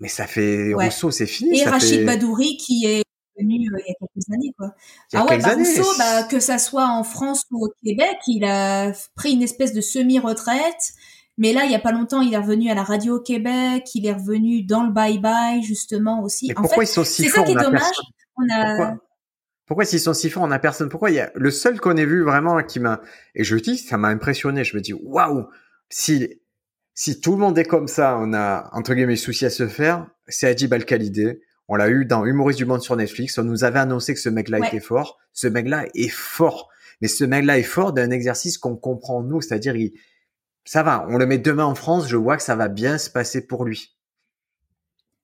Speaker 1: Mais ça fait Rousseau, c'est fini.
Speaker 2: Et
Speaker 1: ça
Speaker 2: Rachid Badouri qui est venu euh, il y a quelques années quoi. ah ouais, bah, Rousseau, bah, que ça soit en France ou au Québec, il a pris une espèce de semi-retraite. Mais là, il y a pas longtemps, il est revenu à la radio au Québec, il est revenu dans le Bye Bye justement aussi.
Speaker 1: Mais pourquoi ils sont si forts C'est ça qui est dommage. On a... Pourquoi, pourquoi s'ils sont si forts, on a personne Pourquoi il y a le seul qu'on ait vu vraiment qui m'a et je dis ça m'a impressionné. Je me dis waouh, si si tout le monde est comme ça, on a entre guillemets souci à se faire. C'est Adib Al Khalidé. On l'a eu dans Humoriste du monde sur Netflix. On nous avait annoncé que ce mec-là était fort. Ce mec-là est fort. Mais ce mec-là est fort d'un exercice qu'on comprend nous, c'est-à-dire il, ça va, on le met demain en France, je vois que ça va bien se passer pour lui.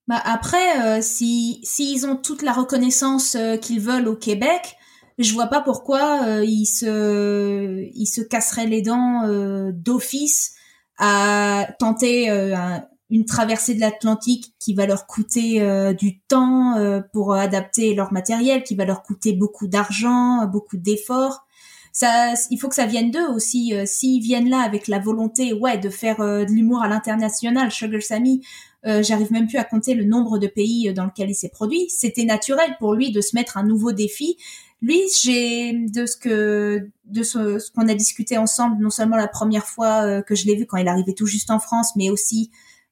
Speaker 2: Bah après, euh, si s'ils ont toute la reconnaissance euh, qu'ils veulent au Québec, je vois pas pourquoi euh, ils se ils se casseraient les dents euh, d'office à tenter un, une traversée de l'Atlantique qui va leur coûter euh, du temps euh, pour adapter leur matériel, qui va leur coûter beaucoup d'argent, beaucoup d'efforts. Ça, il faut que ça vienne d'eux aussi. Euh, s'ils viennent là avec la volonté, ouais, de faire de l'humour à l'international, Sugar Sammy, j'arrive même plus à compter le nombre de pays dans lequel il s'est produit. C'était naturel pour lui de se mettre un nouveau défi. Lui, j'ai de ce que de ce, qu'on a discuté ensemble, non seulement la première fois que je l'ai vu quand il arrivait tout juste en France, mais aussi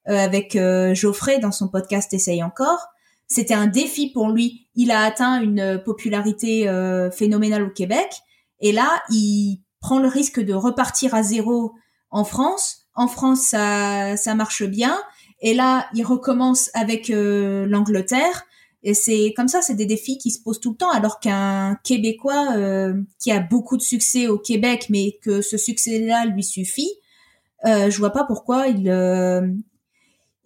Speaker 2: euh, avec euh, Geoffrey dans son podcast Essaye encore. C'était un défi pour lui. Il a atteint une popularité euh, phénoménale au Québec. Et là, il prend le risque de repartir à zéro en France. En France, ça, ça marche bien. Et là, il recommence avec l'Angleterre. Et c'est comme ça, c'est des défis qui se posent tout le temps. Alors qu'un Québécois qui a beaucoup de succès au Québec, mais que ce succès-là lui suffit, euh, je vois pas pourquoi il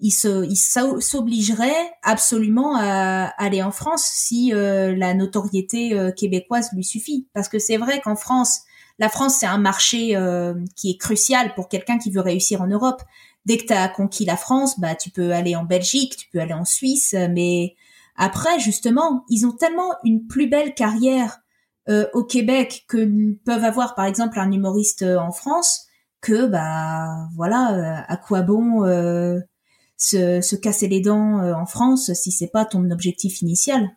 Speaker 2: il se, il s'obligerait absolument à aller en France si euh, la notoriété euh, québécoise lui suffit. Parce que c'est vrai qu'en France, la France c'est un marché euh, qui est crucial pour quelqu'un qui veut réussir en Europe. Dès que tu as conquis la France, bah tu peux aller en Belgique, tu peux aller en Suisse, mais après justement, ils ont tellement une plus belle carrière au Québec que peuvent avoir par exemple un humoriste en France que bah voilà, à quoi bon se, casser les dents euh, en France si c'est pas ton objectif initial?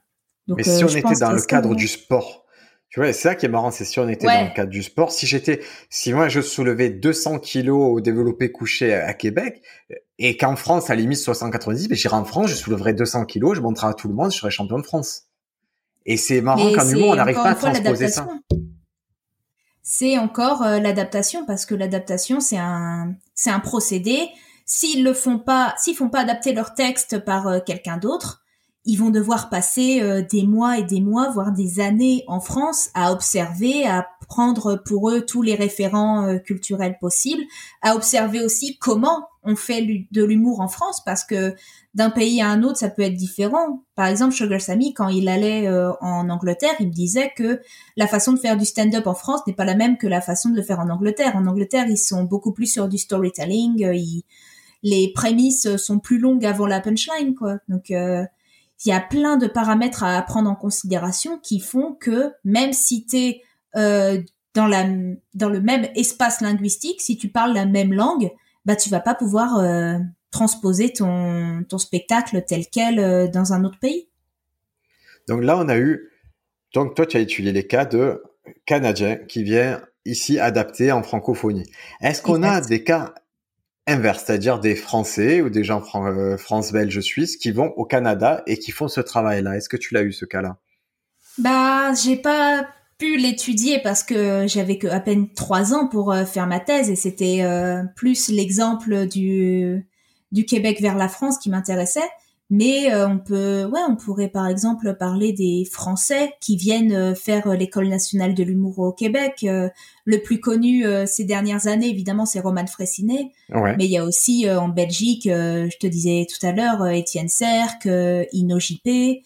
Speaker 1: Donc, Mais si euh, on était dans le cadre du sport, tu vois, c'est ça qui est marrant, c'est si on était dans le cadre du sport. Si j'étais, si moi je soulevais 200 kilos au développé couché à, Québec et qu'en France à limite 690, ben j'irai en France, je soulèverais 200 kilos, je montrerai à tout le monde, je serai champion de France. Et c'est marrant qu'en humour on n'arrive pas à transposer ça.
Speaker 2: C'est encore euh, l'adaptation parce que l'adaptation c'est un c'est un procédé S'ils le font pas, s'ils font pas adapter leur texte par euh, quelqu'un d'autre, ils vont devoir passer euh, des mois et des mois, voire des années en France à observer, à prendre pour eux tous les référents culturels possibles, à observer aussi comment on fait de l'humour en France, parce que d'un pays à un autre, ça peut être différent. Par exemple, Sugar Sammy, quand il allait en Angleterre, il me disait que la façon de faire du stand-up en France n'est pas la même que la façon de le faire en Angleterre. En Angleterre, ils sont beaucoup plus sur du storytelling, ils les prémices sont plus longues avant la punchline, quoi. Donc, euh, il y a plein de paramètres à prendre en considération qui font que même si tu es euh, dans le même espace linguistique, si tu parles la même langue, bah tu vas pas pouvoir euh, transposer ton, ton spectacle tel quel euh, dans un autre pays.
Speaker 1: Donc là, on a eu. Donc toi, tu as étudié les cas de Canadiens qui viennent ici adapter en francophonie. Est-ce qu'on a des cas inverses, c'est-à-dire des Français ou des gens euh, France, Belge, Suisse qui vont au Canada et qui font ce travail-là? Est-ce que tu l'as eu ce cas-là?
Speaker 2: Bah, j'ai pas pu l'étudier parce que j'avais que à peine trois ans pour euh, faire ma thèse et c'était euh, plus l'exemple du du Québec vers la France qui m'intéressait. Mais euh, on peut, ouais, on pourrait par exemple parler des Français qui viennent faire l'école nationale de l'humour au Québec. le plus connu ces dernières années, évidemment, c'est Roman Fressinet. Mais il y a aussi en Belgique, je te disais tout à l'heure, Étienne Serc, Ino JP. Il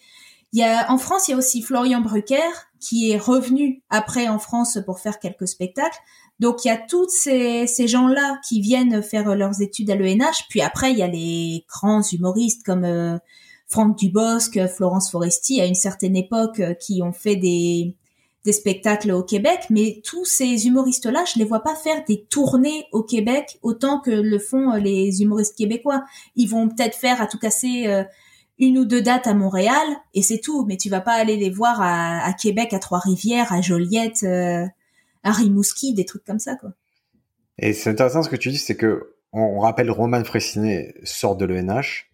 Speaker 2: y a en France, il y a aussi Florian Brucker qui est revenu après en France pour faire quelques spectacles. Donc il y a tous ces, gens-là qui viennent faire leurs études à l'ENH. Puis après, il y a les grands humoristes comme euh, Franck Dubosc, Florence Foresti, à une certaine époque, euh, qui ont fait des, des spectacles au Québec. Mais tous ces humoristes-là, je les vois pas faire des tournées au Québec autant que le font euh, les humoristes québécois. Ils vont peut-être faire à tout casser une ou deux dates à Montréal et c'est tout. Mais tu vas pas aller les voir à, Québec, à Trois-Rivières, à Joliette, euh, à Rimouski, des trucs comme ça, quoi.
Speaker 1: Et c'est intéressant ce que tu dis, c'est que on rappelle Roman Fressinet sort de l'ENH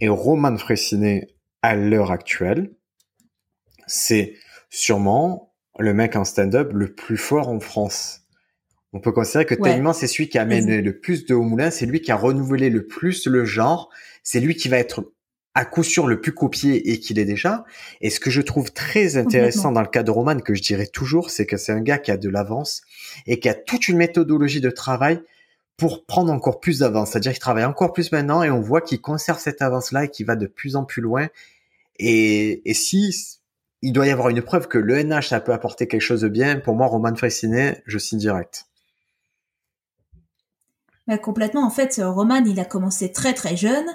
Speaker 1: et Roman Fressinet à l'heure actuelle, c'est sûrement le mec en stand-up le plus fort en France. On peut considérer que tellement c'est celui qui a amené le plus de haut moulin, c'est lui qui a renouvelé le plus le genre, c'est lui qui va être à coup sûr le plus copié et qu'il est déjà. Et ce que je trouve très intéressant dans le cas de Roman, que je dirais toujours, c'est que c'est un gars qui a de l'avance et qui a toute une méthodologie de travail pour prendre encore plus d'avance. C'est-à-dire qu'il travaille encore plus maintenant et on voit qu'il conserve cette avance-là et qu'il va de plus en plus loin. Et, et si il doit y avoir une preuve que l'ENH, ça peut apporter quelque chose de bien, pour moi, Roman Fressinet, je signe direct.
Speaker 2: Bah, complètement. En fait, Roman, il a commencé très très jeune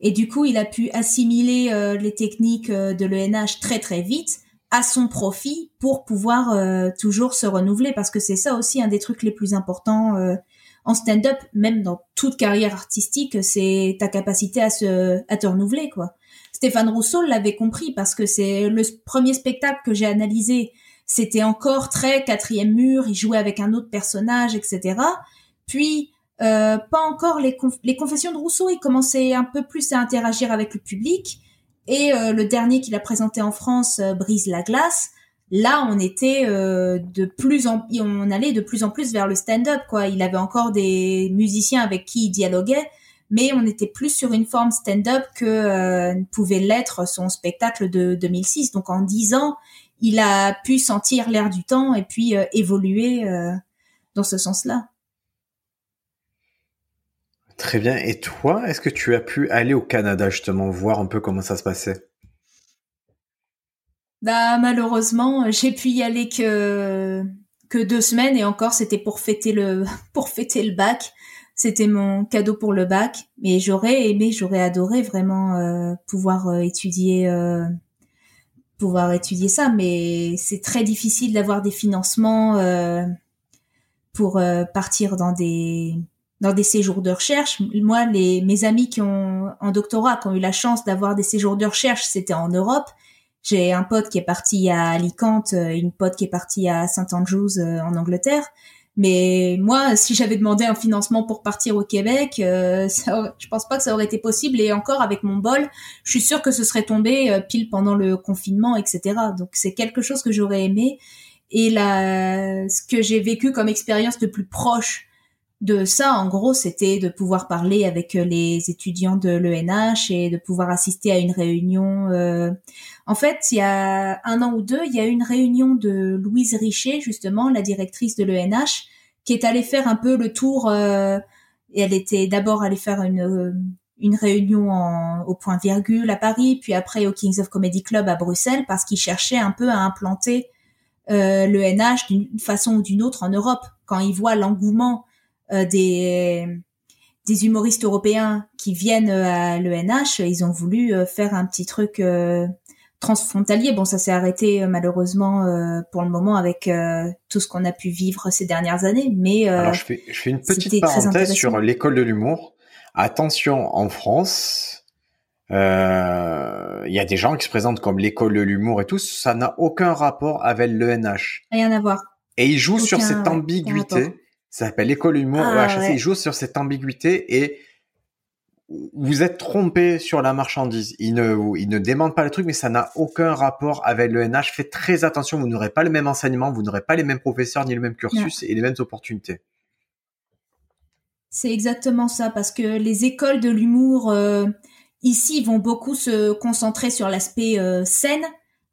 Speaker 2: et du coup, il a pu assimiler euh, les techniques euh, de l'ENH très très vite à son profit pour pouvoir euh, toujours se renouveler parce que c'est ça aussi un des trucs les plus importants en stand-up, même dans toute carrière artistique, c'est ta capacité à se à te renouveler quoi. Stéphane Rousseau l'avait compris parce que c'est le premier spectacle que j'ai analysé. C'était encore très quatrième mur, il jouait avec un autre personnage, etc. Puis euh, pas encore les, confessions de Rousseau, il commençait un peu plus à interagir avec le public. Et euh, le dernier qu'il a présenté en France, euh, Brise la glace, là on était de plus en on allait de plus en plus vers le stand-up quoi. Il avait encore des musiciens avec qui il dialoguait, mais on était plus sur une forme stand-up que pouvait l'être son spectacle de 2006. Donc en dix ans, il a pu sentir l'air du temps et puis évoluer dans ce sens-là.
Speaker 1: Très bien. Et toi, est-ce que tu as pu aller au Canada justement voir un peu comment ça se passait?
Speaker 2: Bah malheureusement, j'ai pu y aller que deux semaines et encore c'était pour fêter le bac. C'était mon cadeau pour le bac, mais j'aurais aimé, j'aurais adoré vraiment euh, pouvoir euh, étudier euh, pouvoir étudier ça, mais c'est très difficile d'avoir des financements pour partir dans des dans des séjours de recherche. Moi, les, mes amis qui ont en doctorat, qui ont eu la chance d'avoir des séjours de recherche, c'était en Europe. J'ai un pote qui est parti à Alicante, euh, une pote qui est partie à Saint Andrews euh, en Angleterre. Mais moi, si j'avais demandé un financement pour partir au Québec, euh, ça, je pense pas que ça aurait été possible. Et encore avec mon bol, je suis sûre que ce serait tombé euh, pile pendant le confinement, etc. Donc c'est quelque chose que j'aurais aimé. Et là, ce que j'ai vécu comme expérience de plus proche de ça, en gros, c'était de pouvoir parler avec euh, les étudiants de l'ENH et de pouvoir assister à une réunion. Euh, en fait, il y a un an ou deux, il y a eu une réunion de Louise Richer, justement, la directrice de l'ENH, qui est allée faire un peu le tour. Euh, et elle était d'abord allée faire une, une réunion au point virgule à Paris, puis après au Kings of Comedy Club à Bruxelles, parce qu'ils cherchaient un peu à implanter euh, l'ENH d'une façon ou d'une autre en Europe. Quand ils voient l'engouement euh, des des humoristes européens qui viennent à l'ENH, ils ont voulu faire un petit truc transfrontalier. Bon, ça s'est arrêté malheureusement pour le moment avec tout ce qu'on a pu vivre ces dernières années. Mais
Speaker 1: Alors, je fais, je fais une petite parenthèse sur l'école de l'humour. Attention, en France, euh, il y a des gens qui se présentent comme l'école de l'humour et tout, ça n'a aucun rapport avec l'ENH.
Speaker 2: Rien à voir.
Speaker 1: Et ils jouent sur cette ambiguïté. Ça s'appelle l'école de l'humour ah, Ils jouent sur cette ambiguïté et vous êtes trompé sur la marchandise. Ils ne, ils ne démentent pas le truc, mais ça n'a aucun rapport avec l'ENH. Faites très attention, vous n'aurez pas le même enseignement, vous n'aurez pas les mêmes professeurs, ni le même cursus et les mêmes opportunités.
Speaker 2: C'est exactement ça, parce que les écoles de l'humour, euh, Ici, vont beaucoup se concentrer sur l'aspect euh, scène,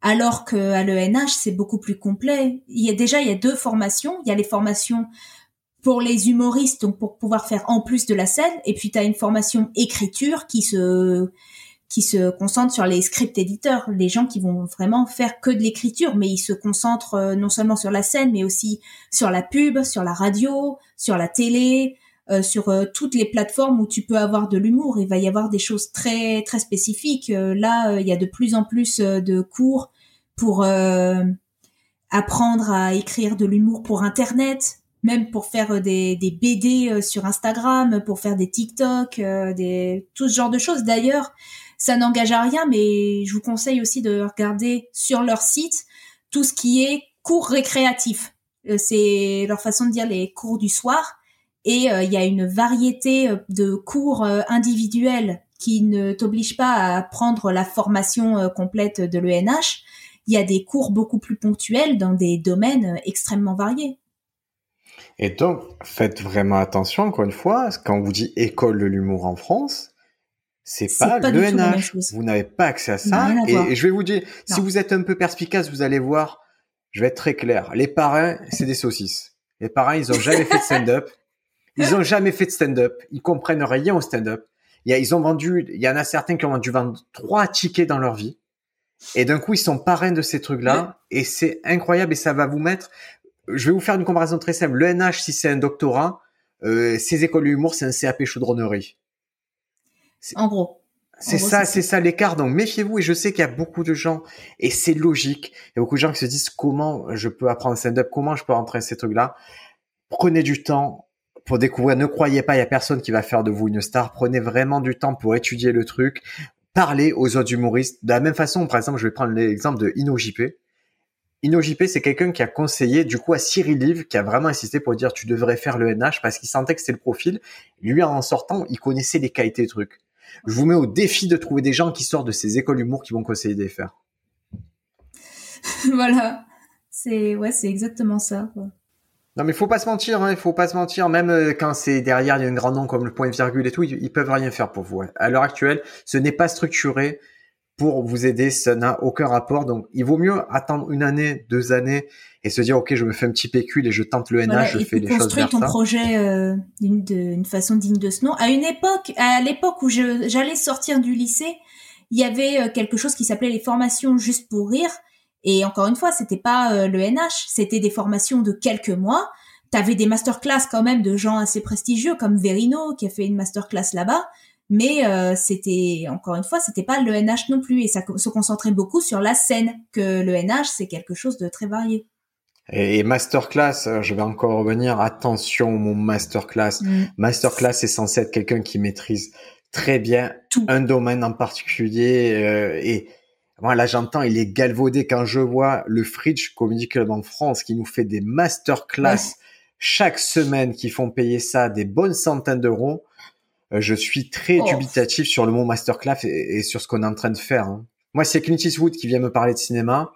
Speaker 2: alors qu'à l'ENH, c'est beaucoup plus complet. Il y a déjà, il y a deux formations. Il y a les formations pour les humoristes, donc pour pouvoir faire en plus de la scène, et puis tu as une formation écriture qui se qui se concentre sur les script éditeurs, les gens qui vont vraiment faire que de l'écriture, mais ils se concentrent euh, non seulement sur la scène, mais aussi sur la pub, sur la radio, sur la télé, euh, sur euh, toutes les plateformes où tu peux avoir de l'humour. Il va y avoir des choses très très spécifiques. Euh, là, il y a de plus en plus de cours pour apprendre à écrire de l'humour pour Internet, même pour faire des, des BD sur Instagram, pour faire des TikTok, des tout ce genre de choses. D'ailleurs, ça n'engage à rien, mais je vous conseille aussi de regarder sur leur site tout ce qui est cours récréatifs. C'est leur façon de dire les cours du soir et euh, il y a une variété euh, de cours euh, individuels qui ne t'obligent pas à prendre la formation complète de l'ENH. Il y a des cours beaucoup plus ponctuels dans des domaines extrêmement variés.
Speaker 1: Et donc, faites vraiment attention, encore une fois, quand on vous dit école de l'humour en France, c'est pas, pas l'ENH. Vous n'avez pas accès à ça. Et, je vais vous dire, si vous êtes un peu perspicace, vous allez voir, je vais être très clair. Les parrains, c'est des saucisses. Les parrains, ils ont jamais fait de stand-up. Ils ont jamais fait de stand-up. Ils comprennent rien au stand-up. Ils ont vendu, il y en a certains qui ont dû vendre trois tickets dans leur vie. Et d'un coup, ils sont parrains de ces trucs-là. Et c'est incroyable et ça va vous mettre, je vais vous faire une comparaison très simple. Le NH, si c'est un doctorat, euh, ces écoles d'humour, c'est un CAP chaudronnerie.
Speaker 2: En gros.
Speaker 1: C'est ça, c'est ça l'écart. Donc méfiez-vous. Et je sais qu'il y a beaucoup de gens, et c'est logique. Il y a beaucoup de gens qui se disent comment je peux apprendre stand-up, comment je peux rentrer ces trucs-là? Prenez du temps, pour découvrir. Ne croyez pas, il y a personne qui va faire de vous une star. Prenez vraiment du temps pour étudier le truc. Parlez aux autres humoristes. De la même façon, par exemple, je vais prendre l'exemple de InnoJP. InnoJP, c'est quelqu'un qui a conseillé, du coup, à Cyril Live, qui a vraiment insisté pour dire tu devrais faire le NH parce qu'il sentait que c'était le profil. Lui, en sortant, il connaissait les qualités des trucs. Je vous mets au défi de trouver des gens qui sortent de ces écoles d'humour qui vont conseiller des faire.
Speaker 2: voilà. C'est, ouais, c'est exactement ça.
Speaker 1: Non, mais il faut pas se mentir, hein, il faut pas se mentir. Même euh, quand c'est derrière, il y a un grand nom comme le point virgule et tout, ils, peuvent rien faire pour vous. Hein. À l'heure actuelle, ce n'est pas structuré pour vous aider, ça n'a aucun rapport. Donc, il vaut mieux attendre une année, deux années et se dire, ok, je me fais un petit pécule et je tente le NH, je fais les choses
Speaker 2: construire ton projet euh, d'une façon digne de ce nom. À une époque, à l'époque où j'allais sortir du lycée, il y avait euh, quelque chose qui s'appelait les formations juste pour rire et encore une fois, c'était pas euh, le NH, c'était des formations de quelques mois. T'avais des masterclass quand même de gens assez prestigieux comme Verino qui a fait une masterclass là-bas, mais euh, c'était encore une fois, c'était pas le NH non plus et ça se concentrait beaucoup sur la scène que le NH c'est quelque chose de très varié.
Speaker 1: Et masterclass, euh, je vais encore revenir. Attention, mon masterclass. Mm. Masterclass, c'est censé être quelqu'un qui maîtrise très bien un domaine en particulier et moi, là, j'entends, il est galvaudé quand je vois le Fridge Comedy Club en France qui nous fait des masterclass chaque semaine, qui font payer ça des bonnes centaines d'euros. Euh, je suis très oh. dubitatif sur le mot masterclass et, sur ce qu'on est en train de faire. Hein. Moi, c'est Clint Eastwood qui vient me parler de cinéma.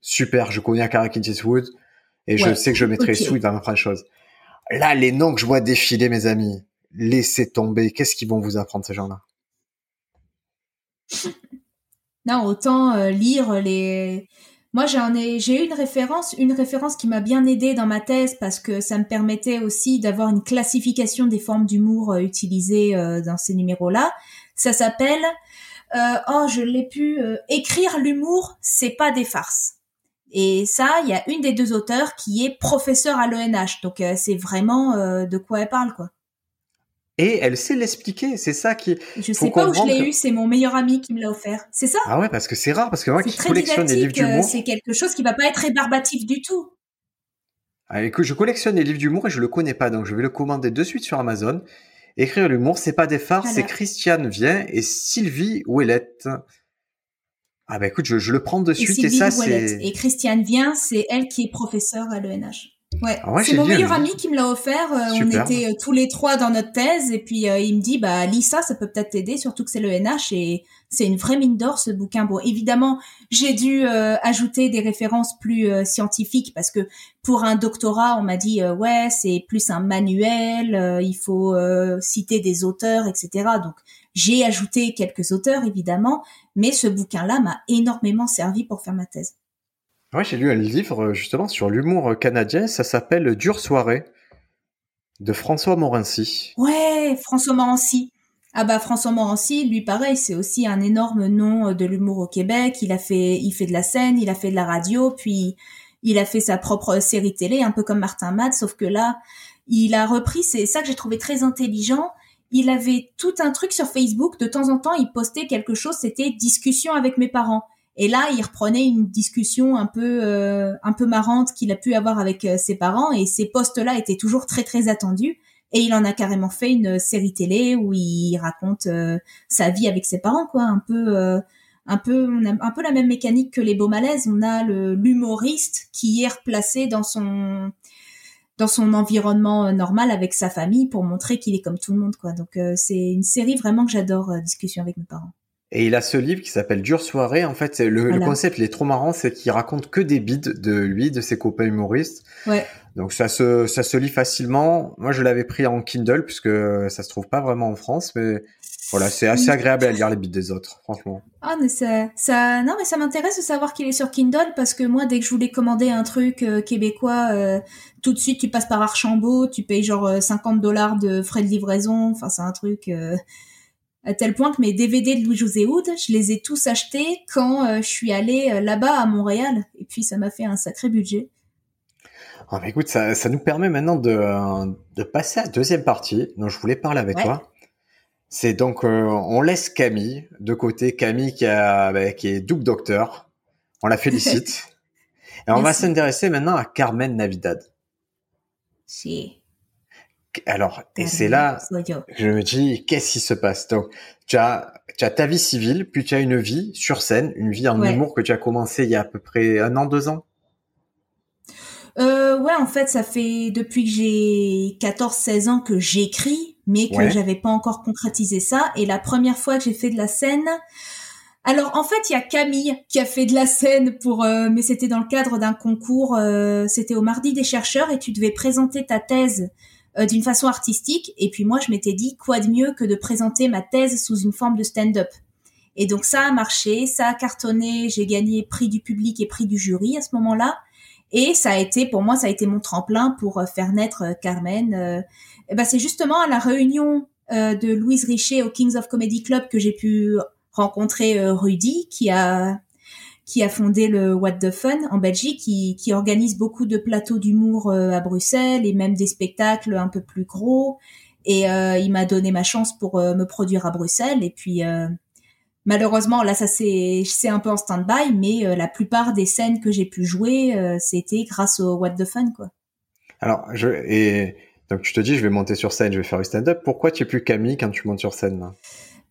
Speaker 1: Super, je connais un carré Clint Eastwood et je sais que je mettrai okay. Eastwood dans ma chose. Là, les noms que je vois défiler, mes amis, laissez tomber. Qu'est-ce qu'ils vont vous apprendre, ces gens-là?
Speaker 2: Non, autant euh, lire les. Moi, j'en ai, j'ai eu une référence, une référence qui m'a bien aidé dans ma thèse parce que ça me permettait aussi d'avoir une classification des formes d'humour euh, utilisées euh, dans ces numéros-là. Ça s'appelle, oh, je l'ai pu écrire l'humour, c'est pas des farces. Et ça, il y a une des deux auteurs qui est professeur à l'ENH, donc c'est vraiment de quoi elle parle, quoi.
Speaker 1: Et elle sait l'expliquer. C'est ça qui.
Speaker 2: Je sais pas où je l'ai eu. C'est mon meilleur ami qui me l'a offert. C'est ça?
Speaker 1: Ah ouais, parce que c'est rare parce que moi qui collectionne les livres d'humour,
Speaker 2: c'est quelque chose qui va pas être rébarbatif du tout.
Speaker 1: Ah, écoute, je collectionne les livres d'humour et je le connais pas, donc je vais le commander de suite sur Amazon. Écrire l'humour, c'est pas des phares, c'est Christiane vient et Sylvie Ouellette. Ah bah écoute, je, le prends de suite et, ça c'est.
Speaker 2: Et Christiane vient, c'est elle qui est professeure à l'ENH. Ouais, ah c'est mon meilleur ami qui me l'a offert. Euh, on était euh, tous les trois dans notre thèse et puis euh, il me dit bah lis ça, ça peut peut-être t'aider, surtout que c'est le NH et c'est une vraie mine d'or ce bouquin. Bon, évidemment, j'ai dû ajouter des références plus scientifiques parce que pour un doctorat, on m'a dit ouais c'est plus un manuel, il faut citer des auteurs, etc. Donc j'ai ajouté quelques auteurs évidemment, mais ce bouquin-là m'a énormément servi pour faire ma thèse.
Speaker 1: Ouais, j'ai lu un livre euh, justement sur l'humour canadien, ça s'appelle Dure soirée de François Morancy.
Speaker 2: Ouais, François Morancy. Ah bah François Morancy, lui pareil, c'est aussi un énorme nom euh, de l'humour au Québec. Il a fait, il fait de la scène, il a fait de la radio, puis il a fait sa propre série télé, un peu comme Martin Matt, sauf que là, il a repris. C'est ça que j'ai trouvé très intelligent. Il avait tout un truc sur Facebook. De temps en temps, il postait quelque chose. C'était discussion avec mes parents. Et là, il reprenait une discussion un peu euh, un peu marrante qu'il a pu avoir avec euh, ses parents et ces postes-là étaient toujours très très attendus. Et il en a carrément fait une série télé où il raconte euh, sa vie avec ses parents, quoi, un peu un peu on a un peu la même mécanique que les beaux malaises. On a l'humoriste qui est replacé dans son dans son environnement normal avec sa famille pour montrer qu'il est comme tout le monde, quoi. Donc c'est une série vraiment que j'adore, discussion avec mes parents.
Speaker 1: Et il a ce livre qui s'appelle Dure soirée. En fait, le, le, concept, il est trop marrant, c'est qu'il raconte que des bides de lui, de ses copains humoristes.
Speaker 2: Ouais.
Speaker 1: Donc ça se, ça se lit facilement. Moi, je l'avais pris en Kindle puisque ça se trouve pas vraiment en France, mais voilà, c'est assez agréable à lire les bides des autres, franchement.
Speaker 2: Ah, mais ça, ça, non, mais ça m'intéresse de savoir qu'il est sur Kindle parce que moi, dès que je voulais commander un truc euh, québécois, euh, tout de suite, tu passes par Archambault, tu payes genre 50 euh, dollars de frais de livraison. Enfin, c'est un truc à tel point que mes DVD de Louis-José Houd, je les ai tous achetés quand euh, je suis allée euh, là-bas à Montréal. Et puis ça m'a fait un sacré budget.
Speaker 1: Oh, écoute, ça, ça, nous permet maintenant de, de, passer à la deuxième partie dont je voulais parler avec toi. C'est donc, euh, on laisse Camille de côté. Camille qui, a, bah, qui est double docteur. On la félicite. Et on va s'intéresser maintenant à Carmen Navidad.
Speaker 2: Si.
Speaker 1: Alors, et c'est là, je me dis, qu'est-ce qui se passe? Donc, tu as, tu as ta vie civile, puis tu as une vie sur scène, une vie en humour que tu as commencé il y a à peu près un an, deux ans?
Speaker 2: Euh, Ouais, en fait, ça fait depuis que j'ai 14-16 ans que j'écris, mais que j'avais pas encore concrétisé ça. Et la première fois que j'ai fait de la scène, alors en fait, il y a Camille qui a fait de la scène pour, euh, mais c'était dans le cadre d'un concours. Euh, c'était au Mardi des chercheurs et tu devais présenter ta thèse euh, d'une façon artistique. Et puis moi, je m'étais dit, quoi de mieux que de présenter ma thèse sous une forme de stand-up? Et donc ça a marché, ça a cartonné, j'ai gagné prix du public et prix du jury à ce moment-là. Et ça a été, pour moi, ça a été mon tremplin pour euh, faire naître euh, Carmen. et ben c'est justement à la réunion de Louise Richer au Kings of Comedy Club que j'ai pu rencontrer Rudy, qui a qui a fondé le What the Fun en Belgique, qui, organise beaucoup de plateaux d'humour euh, à Bruxelles et même des spectacles un peu plus gros. Et euh, il m'a donné ma chance pour euh, me produire à Bruxelles. Et puis malheureusement, là, ça c'est c'est un peu en stand-by, mais la plupart des scènes que j'ai pu jouer, c'était grâce au What the Fun, quoi.
Speaker 1: Alors, je et donc tu te dis, je vais monter sur scène, je vais faire du stand-up. Pourquoi tu es plus Camille quand tu montes sur scène là?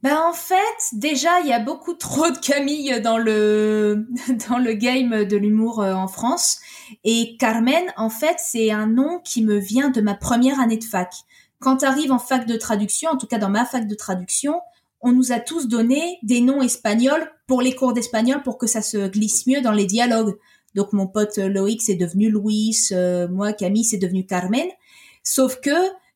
Speaker 2: Ben en fait, déjà il y a beaucoup trop de Camille dans le dans le game de l'humour euh, en France et Carmen en fait, c'est un nom qui me vient de ma première année de fac. Quand tu en fac de traduction, en tout cas dans ma fac de traduction, on nous a tous donné des noms espagnols pour les cours d'espagnol pour que ça se glisse mieux dans les dialogues. Donc mon pote Loïc c'est devenu Louis, euh, moi Camille c'est devenu Carmen. Sauf que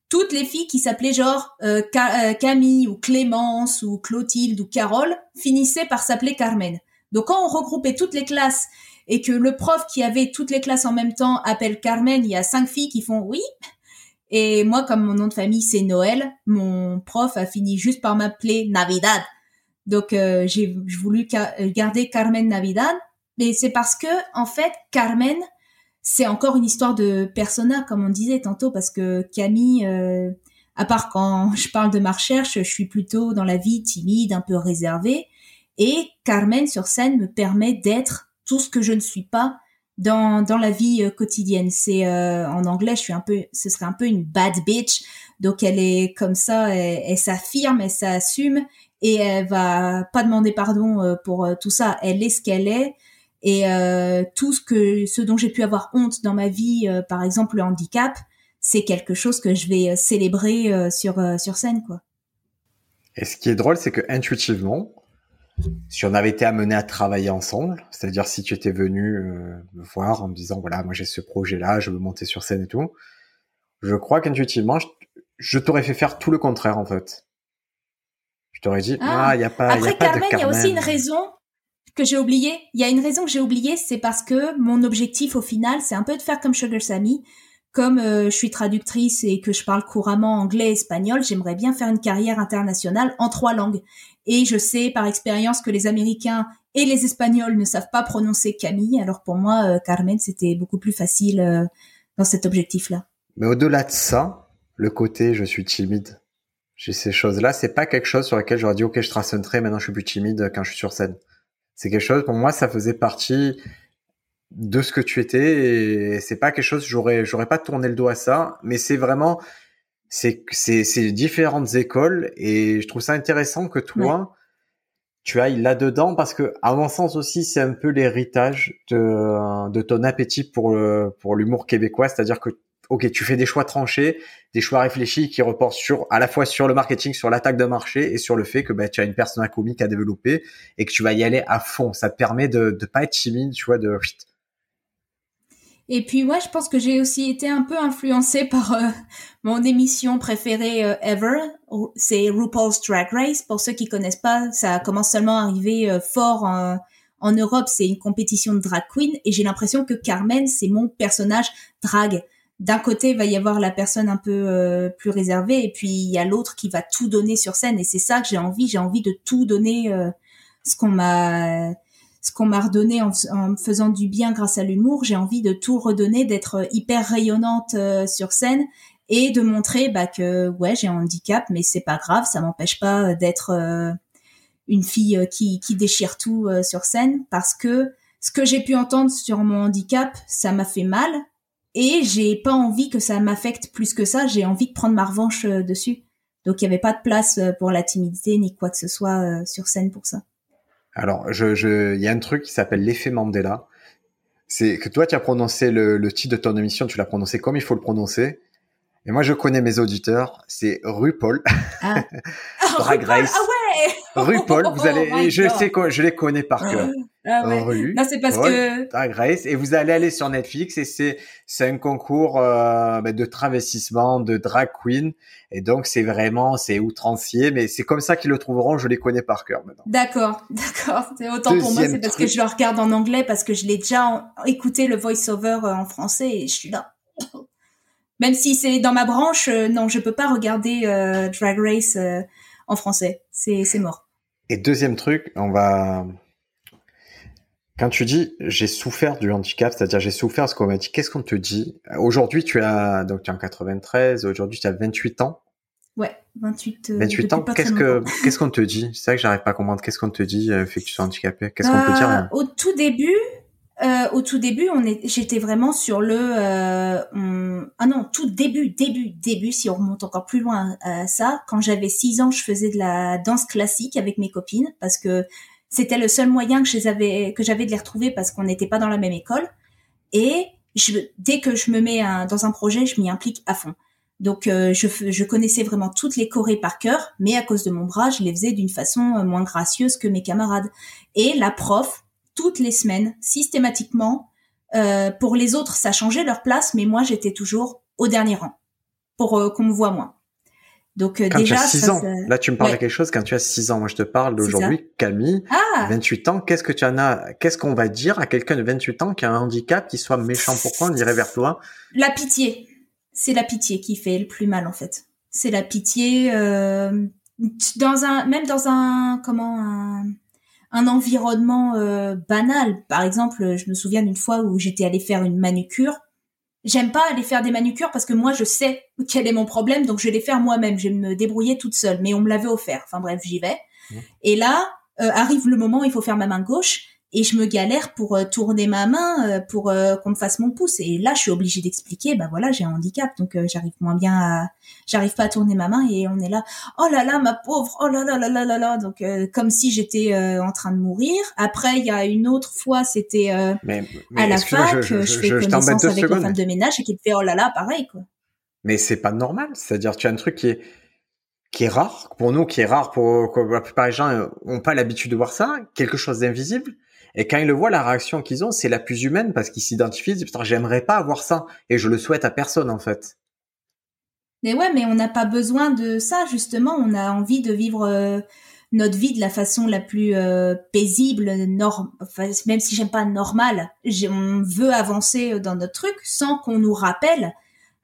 Speaker 2: toutes les filles qui s'appelaient genre euh, euh, Camille ou Clémence ou Clotilde ou Carole finissaient par s'appeler Carmen. Donc quand on regroupait toutes les classes et que le prof qui avait toutes les classes en même temps appelle Carmen, il y a cinq filles qui font oui. Et moi, comme mon nom de famille c'est Noël, mon prof a fini juste par m'appeler Navidad. Donc euh, j'ai voulu garder Carmen Navidad, mais c'est parce que en fait Carmen c'est encore une histoire de persona, comme on disait tantôt, parce que Camille, euh, À part quand je parle de ma recherche, je suis plutôt dans la vie timide, un peu réservée. Et Carmen sur scène me permet d'être tout ce que je ne suis pas dans dans la vie euh, quotidienne. C'est euh, en anglais, je suis un peu, ce serait un peu une bad bitch. Donc elle est comme ça, elle, s'affirme, elle s'assume et elle va pas demander pardon euh, pour tout ça. Elle est ce qu'elle est et tout ce que ce dont j'ai pu avoir honte dans ma vie, par exemple le handicap, c'est quelque chose que je vais célébrer sur sur scène quoi.
Speaker 1: Et ce qui est drôle, c'est que intuitivement, si on avait été amené à travailler ensemble, c'est-à-dire si tu étais venu euh, me voir en me disant voilà moi j'ai ce projet-là, je veux monter sur scène et tout, je crois qu'intuitivement je, t'aurais fait faire tout le contraire en fait. Je t'aurais dit ah il y a pas
Speaker 2: après
Speaker 1: y a pas
Speaker 2: Carmen, il y a aussi une raison que j'ai oubliée. Il y a une raison que j'ai oubliée, c'est parce que mon objectif au final c'est un peu de faire comme Sugar Sammy comme euh, je suis traductrice et que je parle couramment anglais et espagnol, j'aimerais bien faire une carrière internationale en trois langues. Et je sais par expérience que les Américains et les Espagnols ne savent pas prononcer Camille. Alors pour moi, euh, Carmen, c'était beaucoup plus facile euh, dans cet objectif-là.
Speaker 1: Mais au-delà de ça, le côté je suis timide, j'ai ces choses-là, c'est pas quelque chose sur lequel j'aurais dit ok je trace maintenant je suis plus timide quand je suis sur scène. C'est quelque chose pour moi ça faisait partie de ce que tu étais et c'est pas quelque chose j'aurais j'aurais pas tourné le dos à ça mais c'est vraiment c'est c'est c'est différentes écoles et je trouve ça intéressant que toi tu ailles là dedans parce que à mon sens aussi c'est un peu l'héritage de de ton appétit pour pour l'humour québécois c'est-à-dire que ok tu fais des choix tranchés des choix réfléchis qui reportent sur à la fois sur le marketing sur l'attaque de marché et sur le fait que bah, tu as une personne comique à développer et que tu vas y aller à fond ça te permet de de pas être timide tu vois de
Speaker 2: et puis ouais, je pense que j'ai aussi été un peu influencée par euh, mon émission préférée euh, ever, c'est RuPaul's Drag Race. Pour ceux qui connaissent pas, ça commence seulement à arriver euh, fort en Europe. C'est une compétition de drag queen et j'ai l'impression que Carmen c'est mon personnage drag. D'un côté, il va y avoir la personne un peu plus réservée et puis il y a l'autre qui va tout donner sur scène et c'est ça que j'ai envie. J'ai envie de tout donner ce qu'on m'a ce qu'on m'a redonné en, faisant du bien grâce à l'humour, j'ai envie de tout redonner, d'être hyper rayonnante euh, sur scène et de montrer bah, que ouais j'ai un handicap, mais c'est pas grave, ça m'empêche pas d'être euh, une fille euh, qui, qui déchire tout sur scène parce que ce que j'ai pu entendre sur mon handicap, ça m'a fait mal et j'ai pas envie que ça m'affecte plus que ça. J'ai envie de prendre ma revanche dessus. Donc il y avait pas de place pour la timidité ni quoi que ce soit sur scène pour ça.
Speaker 1: Alors, je, je, il y a un truc qui s'appelle l'effet Mandela. C'est que toi, tu as prononcé le, le titre de ton émission, tu l'as prononcé comme il faut le prononcer. Et moi, je connais mes auditeurs. C'est RuPaul. Ah.
Speaker 2: Drag Race. Ah ouais.
Speaker 1: RuPaul, vous allez, oh je sais quoi, je les connais par cœur.
Speaker 2: Ah ouais. Non, c'est parce que
Speaker 1: Drag Race et vous allez aller sur Netflix et c'est c'est un concours euh, ben, de travestissement de drag queen et donc c'est vraiment c'est outrancier mais c'est comme ça qu'ils le trouveront. Je les connais par cœur maintenant.
Speaker 2: D'accord, d'accord. C'est autant pour moi, c'est parce que je le regarde en anglais parce que je l'ai déjà écouté le voice-over euh, en français et je suis là. Même si c'est dans ma branche, euh, non, je peux pas regarder euh, Drag Race en français. C'est c'est mort.
Speaker 1: Et deuxième truc, on va quand tu dis j'ai souffert du handicap, c'est-à-dire j'ai souffert ce qu'on m'a dit, qu'est-ce qu'on te dit? Aujourd'hui, tu as donc tu es en 93, aujourd'hui tu as 28 ans.
Speaker 2: Ouais, 28
Speaker 1: 28 euh, ans, qu'est-ce que qu'est-ce qu'on te dit? C'est ça que j'arrive pas à comprendre, qu'est-ce qu'on te dit euh, fait que tu sois handicapé? Qu'est-ce qu'on peut dire
Speaker 2: euh, Au tout début, euh, au tout début, on est, j'étais vraiment sur le, euh, ah non, tout début, début, début. Si on remonte encore plus loin à ça, quand j'avais 6 ans, je faisais de la danse classique avec mes copines parce que c'était le seul moyen que j'avais de les retrouver parce qu'on n'était pas dans la même école. Et dès que je me mets dans un projet, je m'y implique à fond. Donc euh, je, connaissais vraiment toutes les chorés par cœur, mais à cause de mon bras, je les faisais d'une façon euh, moins gracieuse que mes camarades. Et la prof, toutes les semaines, systématiquement, euh, pour les autres, ça changeait leur place, mais moi, j'étais toujours au dernier rang pour qu'on me voit moins.
Speaker 1: Donc euh, quand déjà, tu as 6 ans, là tu me parles de quelque chose quand tu as 6 ans. Moi je te parle d'aujourd'hui, Camille, ah 28 ans. Qu'est-ce que tu en as Qu'est-ce qu'on va dire à quelqu'un de 28 ans qui a un handicap, qui soit méchant Pourquoi on irait vers toi?
Speaker 2: La pitié. C'est la pitié qui fait le plus mal en fait. C'est la pitié euh, dans un même dans un comment un, un environnement euh, banal. Par exemple, je me souviens d'une fois où j'étais allée faire une manucure j'aime pas aller faire des manucures parce que moi je sais quel est mon problème, donc je vais les faire moi-même. Je vais me débrouiller toute seule. Mais on me l'avait offert. Enfin bref, j'y vais. Et là euh, arrive le moment où il faut faire ma main gauche et je me galère pour euh, tourner ma main euh, pour euh, qu'on me fasse mon pouce. Et là je suis obligée d'expliquer bah voilà j'ai un handicap. Donc j'arrive moins bien à j'arrive pas à tourner ma main et on est là. Oh là là ma pauvre. Oh là là là là là là. Donc comme si j'étais en train de mourir. Après il y a une autre fois c'était à la fac je, je, je, fais connaissance avec une femme de ménage et qui me fait oh là là pareil quoi.
Speaker 1: Mais c'est pas normal. C'est-à-dire tu as un truc qui est qui est rare pour nous, qui est rare pour, pour la plupart des gens ont pas l'habitude de voir ça, quelque chose d'invisible, et quand ils le voient, la réaction qu'ils ont, c'est la plus humaine parce qu'ils s'identifient, putain, j'aimerais pas avoir ça. Et je le souhaite à personne, en fait.
Speaker 2: Mais ouais, mais on n'a pas besoin de ça, justement. On a envie de vivre euh, notre vie de la façon la plus euh, paisible, même si j'aime pas normal. On veut avancer dans notre truc sans qu'on nous rappelle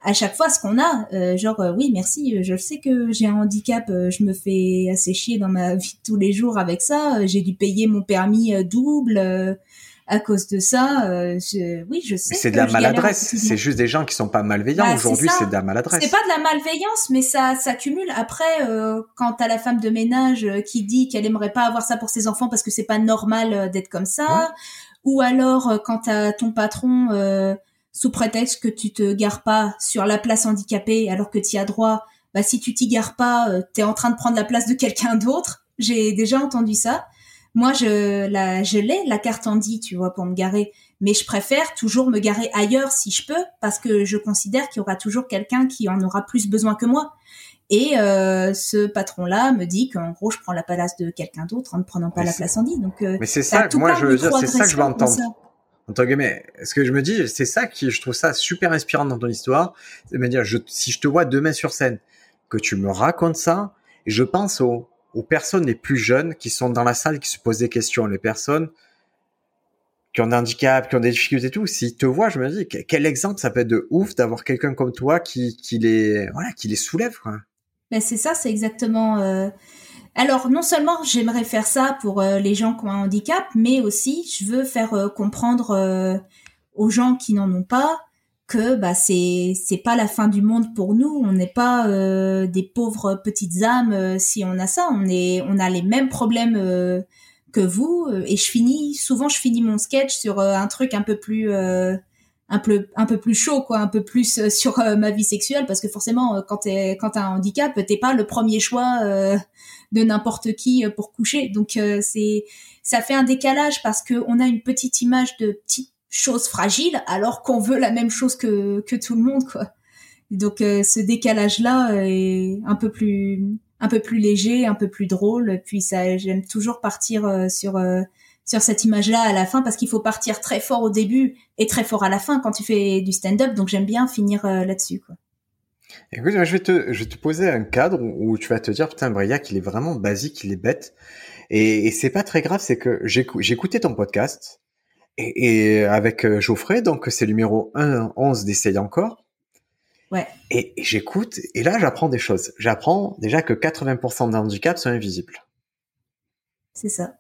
Speaker 2: à chaque fois ce qu'on a euh, genre euh, oui merci euh, je sais que j'ai un handicap je me fais assez chier dans ma vie de tous les jours avec ça j'ai dû payer mon permis double à cause de ça oui je sais
Speaker 1: c'est de la maladresse c'est juste des gens qui sont pas malveillants. Bah, aujourd'hui c'est de la maladresse.
Speaker 2: C'est pas de la malveillance mais ça s'accumule. Après quand t'as la femme de ménage qui dit qu'elle aimerait pas avoir ça pour ses enfants parce que c'est pas normal d'être comme ça ou alors quand t'as ton patron sous prétexte que tu te gares pas sur la place handicapée alors que tu y as droit, bah si tu t'y gares pas, euh, tu es en train de prendre la place de quelqu'un d'autre. J'ai déjà entendu ça. Moi, je la je l'ai la carte handi, tu vois, pour me garer, mais je préfère toujours me garer ailleurs si je peux parce que je considère qu'il y aura toujours quelqu'un qui en aura plus besoin que moi. Et euh, ce patron-là me dit qu'en gros, je prends la place de quelqu'un d'autre en ne prenant pas la place Andy. Donc,
Speaker 1: euh, mais c'est ça, moi je veux dire, c'est ça que je veux entendre guillemets. Ce que je me dis, c'est ça qui, je trouve ça super inspirant dans ton histoire. C'est me dire, si je te vois demain sur scène, que tu me racontes ça, je pense aux, aux personnes les plus jeunes qui sont dans la salle, qui se posent des questions, les personnes qui ont des handicaps, qui ont des difficultés et tout. S'ils te voient, je me dis, quel exemple ça peut être de ouf d'avoir quelqu'un comme toi qui, qui les, voilà, qui les soulève.
Speaker 2: Ben c'est ça, c'est exactement, euh, alors non seulement j'aimerais faire ça pour euh, les gens qui ont un handicap, mais aussi je veux faire euh, comprendre euh, aux gens qui n'en ont pas que bah c'est c'est pas la fin du monde pour nous. On n'est pas des pauvres petites âmes si on a ça. On est on a les mêmes problèmes que vous. Et je finis souvent je finis mon sketch sur un truc un peu plus un peu un peu plus chaud quoi un peu plus sur ma vie sexuelle parce que forcément quand t'es quand t'as un handicap t'es pas le premier choix de n'importe qui euh, pour coucher. Donc euh, c'est ça fait un décalage parce que on a une petite image de petites choses fragiles alors qu'on veut la même chose que que tout le monde quoi. Donc euh, ce décalage là est un peu plus un peu plus léger, un peu plus drôle. Puis ça j'aime toujours partir sur sur cette image-là à la fin parce qu'il faut partir très fort au début et très fort à la fin quand tu fais du stand-up. Donc j'aime bien finir là-dessus quoi.
Speaker 1: Écoute, je vais te, je vais te poser un cadre où tu vas te dire, putain, Briac, il est vraiment basique, il est bête. Et, et c'est pas très grave, c'est que écouté ton podcast et, et avec euh, Geoffrey, donc c'est le numéro 1, 11 d'Essaye encore.
Speaker 2: Ouais.
Speaker 1: Et, j'écoute, et là, j'apprends des choses. J'apprends déjà que 80% des handicaps sont invisibles.
Speaker 2: C'est ça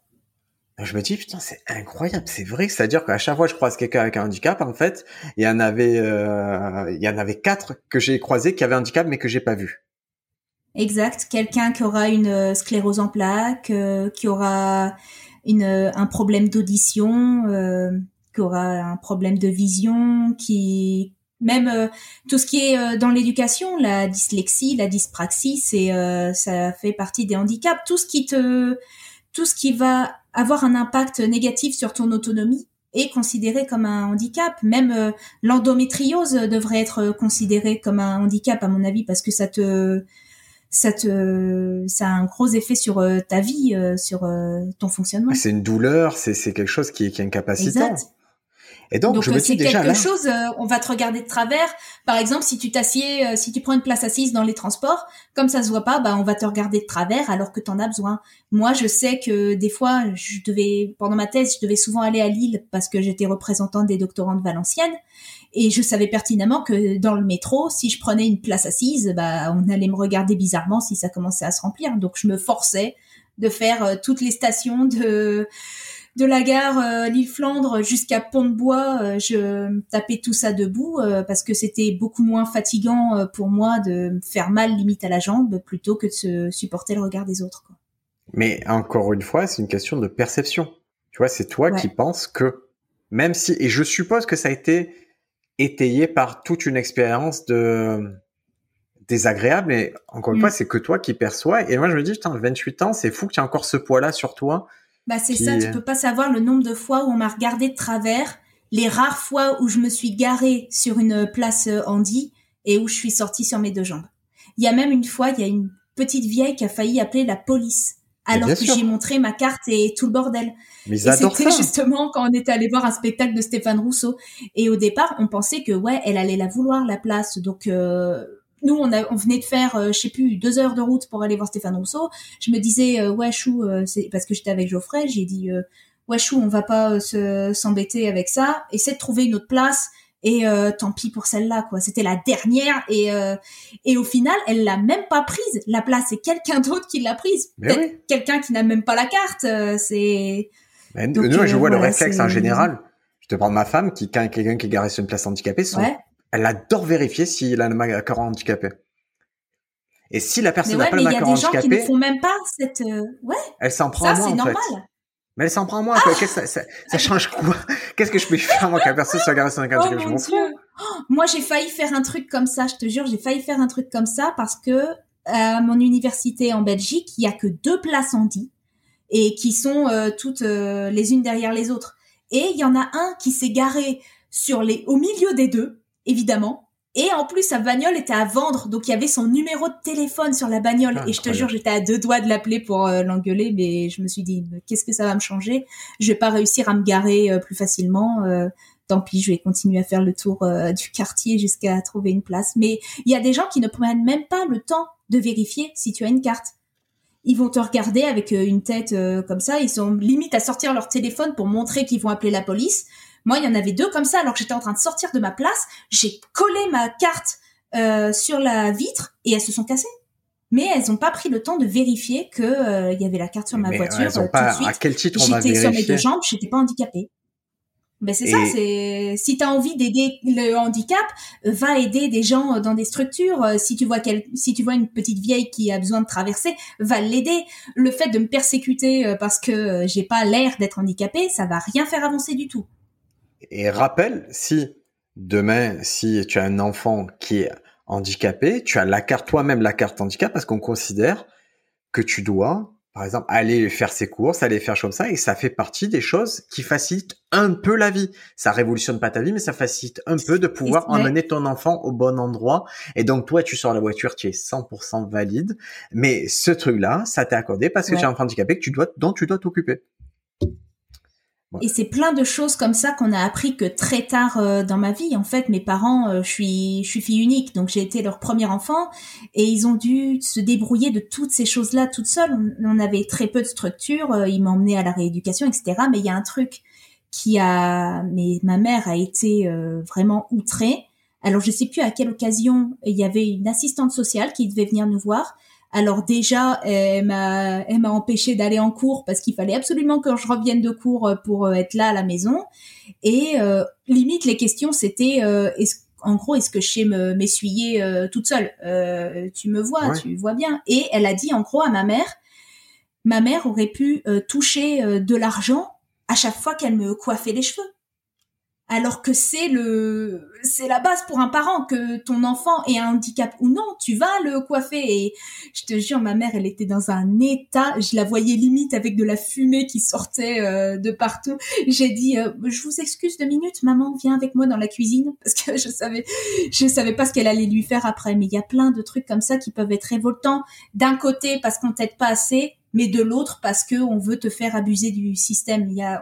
Speaker 1: je me dis putain c'est incroyable, c'est vrai, c'est-à-dire qu'à chaque fois que je croise quelqu'un avec un handicap, en fait, il y en avait, euh, il y en avait quatre que j'ai croisés qui avaient un handicap mais que j'ai pas vu.
Speaker 2: Exact, quelqu'un qui aura une euh, sclérose en plaques, euh, qui aura une, un problème d'audition, qui aura un problème de vision, qui même tout ce qui est dans l'éducation, la dyslexie, la dyspraxie, c'est ça fait partie des handicaps. Tout ce qui te, tout ce qui va avoir un impact négatif sur ton autonomie est considéré comme un handicap. Même euh, l'endométriose devrait être considérée comme un handicap, à mon avis, parce que ça te, ça te, ça a un gros effet sur euh, ta vie, euh, sur ton fonctionnement.
Speaker 1: C'est une douleur, c'est quelque chose qui, qui est incapacitant. Exact.
Speaker 2: Et donc, je me c'est quelque chose, euh, on va te regarder de travers. Par exemple, si tu t'assieds, euh, si tu prends une place assise dans les transports, comme ça se voit pas, bah on va te regarder de travers alors que tu en as besoin. Moi, je sais que des fois, je devais pendant ma thèse, je devais souvent aller à Lille parce que j'étais représentante des doctorants de Valenciennes et je savais pertinemment que dans le métro, si je prenais une place assise, bah on allait me regarder bizarrement si ça commençait à se remplir. Donc je me forçais de faire euh, toutes les stations de de la gare euh, Lille Flandre jusqu'à Pont-de-Bois, je tapais tout ça debout parce que c'était beaucoup moins fatigant pour moi de me faire mal limite à la jambe plutôt que de se supporter le regard des autres. Quoi.
Speaker 1: Mais encore une fois, c'est une question de perception. Tu vois, c'est toi qui penses que même si et je suppose que ça a été étayé par toute une expérience de désagréable, mais encore une fois, mm. c'est que toi qui perçois. Et moi, je me dis, putain, 28 ans, c'est fou que tu aies encore ce poids-là sur toi.
Speaker 2: Bah, c'est ça, tu peux pas savoir le nombre de fois où on m'a regardé de travers, les rares fois où je me suis garée sur une place euh, handi et où je suis sortie sur mes deux jambes. Il y a même une fois, il y a une petite vieille qui a failli appeler la police alors que j'ai montré ma carte et tout le bordel.
Speaker 1: Mais c'était
Speaker 2: justement quand on était allé voir un spectacle de Stéphane Rousseau. Et au départ, on pensait que ouais, elle allait la vouloir la place. Donc euh, nous, on, a, on venait de faire, euh, je sais plus, deux heures de route pour aller voir Stéphane Rousseau. Je me disais euh, ouais chou, c'est parce que j'étais avec Geoffrey. J'ai dit ouais chou, on va pas se s'embêter avec ça. Essaie de trouver une autre place et euh, tant pis pour celle-là quoi c'était la dernière et euh, et au final elle l'a même pas prise la place c'est quelqu'un d'autre qui l'a prise quelqu'un qui n'a même pas la carte euh, c'est
Speaker 1: nous je vois le réflexe en général je te de ma femme qui quand quelqu'un qui est garé sur une place handicapée elle adore vérifier s'il a le macaron handicapé et si la personne n'a pas le macaron handicapé
Speaker 2: il y a des gens qui ne font même pas cette ouais
Speaker 1: elle s'en prend ça c'est normal mais elle s'en prend moins, quoi. Qu'est-ce que ça, ça, change quoi? Qu'est-ce que je peux faire moi qu'un personne soit garée sur un oh, Je m'en fous.
Speaker 2: moi, j'ai failli faire un truc comme ça. Je te jure, j'ai failli faire un truc comme ça parce que à mon université en Belgique, il y a que deux places en dit et qui sont euh, toutes euh, les unes derrière les autres. Et il y en a un qui s'est garé sur les au milieu des deux, évidemment, et en plus, sa bagnole était à vendre, donc il y avait son numéro de téléphone sur la bagnole. et je te jure, j'étais à deux doigts de l'appeler pour euh, l'engueuler, mais je me suis dit, qu'est-ce que ça va me changer? Je vais pas réussir à me garer euh, plus facilement. Euh, tant pis, je vais continuer à faire le tour du quartier jusqu'à trouver une place. Mais il y a des gens qui ne prennent même pas le temps de vérifier si tu as une carte. Ils vont te regarder avec une tête comme ça. Ils sont limite à sortir leur téléphone pour montrer qu'ils vont appeler la police. Moi, il y en avait deux comme ça, alors que j'étais en train de sortir de ma place. J'ai collé ma carte euh, sur la vitre et elles se sont cassées. Mais elles n'ont pas pris le temps de vérifier que euh, il y avait la carte sur ma voiture euh, tout de suite.
Speaker 1: À quel titre
Speaker 2: on J'étais sur mes deux jambes, j'étais pas handicapée. Ben c'est ça, c'est si tu as envie d'aider le handicap, va aider des gens dans des structures. Si tu vois quel... si tu vois une petite vieille qui a besoin de traverser, va l'aider. Le fait de me persécuter parce que j'ai pas l'air d'être handicapée, ça va rien faire avancer du tout.
Speaker 1: Et rappelle, si demain, si tu as un enfant qui est handicapé, tu as la carte, toi-même la carte handicap, parce qu'on considère que tu dois, par exemple, aller faire ses courses, aller faire comme ça, et ça fait partie des choses qui facilitent un peu la vie. Ça révolutionne pas ta vie, mais ça facilite un peu de pouvoir emmener ton enfant au bon endroit. Et donc, toi, tu sors la voiture, tu es 100% valide. Mais ce truc-là, ça t'est accordé parce que tu es un enfant handicapé que tu dois, dont tu dois t'occuper.
Speaker 2: Et c'est plein de choses comme ça qu'on a appris que très tard euh, dans ma vie. En fait, mes parents, euh, je suis, je suis fille unique, donc j'ai été leur premier enfant, et ils ont dû se débrouiller de toutes ces choses-là toutes seules. On, avait très peu de structure, euh, ils m'emmenaient à la rééducation, etc. Mais il y a un truc qui a, mais ma mère a été vraiment outrée. Alors je sais plus à quelle occasion il y avait une assistante sociale qui devait venir nous voir alors déjà, elle m'a, elle m'a empêché d'aller en cours parce qu'il fallait absolument que je revienne de cours euh, pour euh, être là à la maison. Et euh, limite, les questions c'était, est-ce, en gros, est-ce que je sais m'essuyer toute seule? Tu me vois, tu vois bien. Et elle a dit en gros à ma mère, ma mère aurait pu toucher de l'argent à chaque fois qu'elle me coiffait les cheveux alors que c'est le c'est la base pour un parent que ton enfant ait un handicap ou non, tu vas le coiffer et je te jure ma mère elle était dans un état, je la voyais limite avec de la fumée qui sortait euh, de partout. J'ai dit euh, je vous excuse deux minutes maman, viens avec moi dans la cuisine parce que je savais je savais pas ce qu'elle allait lui faire après mais il y a plein de trucs comme ça qui peuvent être révoltants d'un côté parce qu'on t'aide pas assez mais de l'autre parce que on veut te faire abuser du système. Il y a,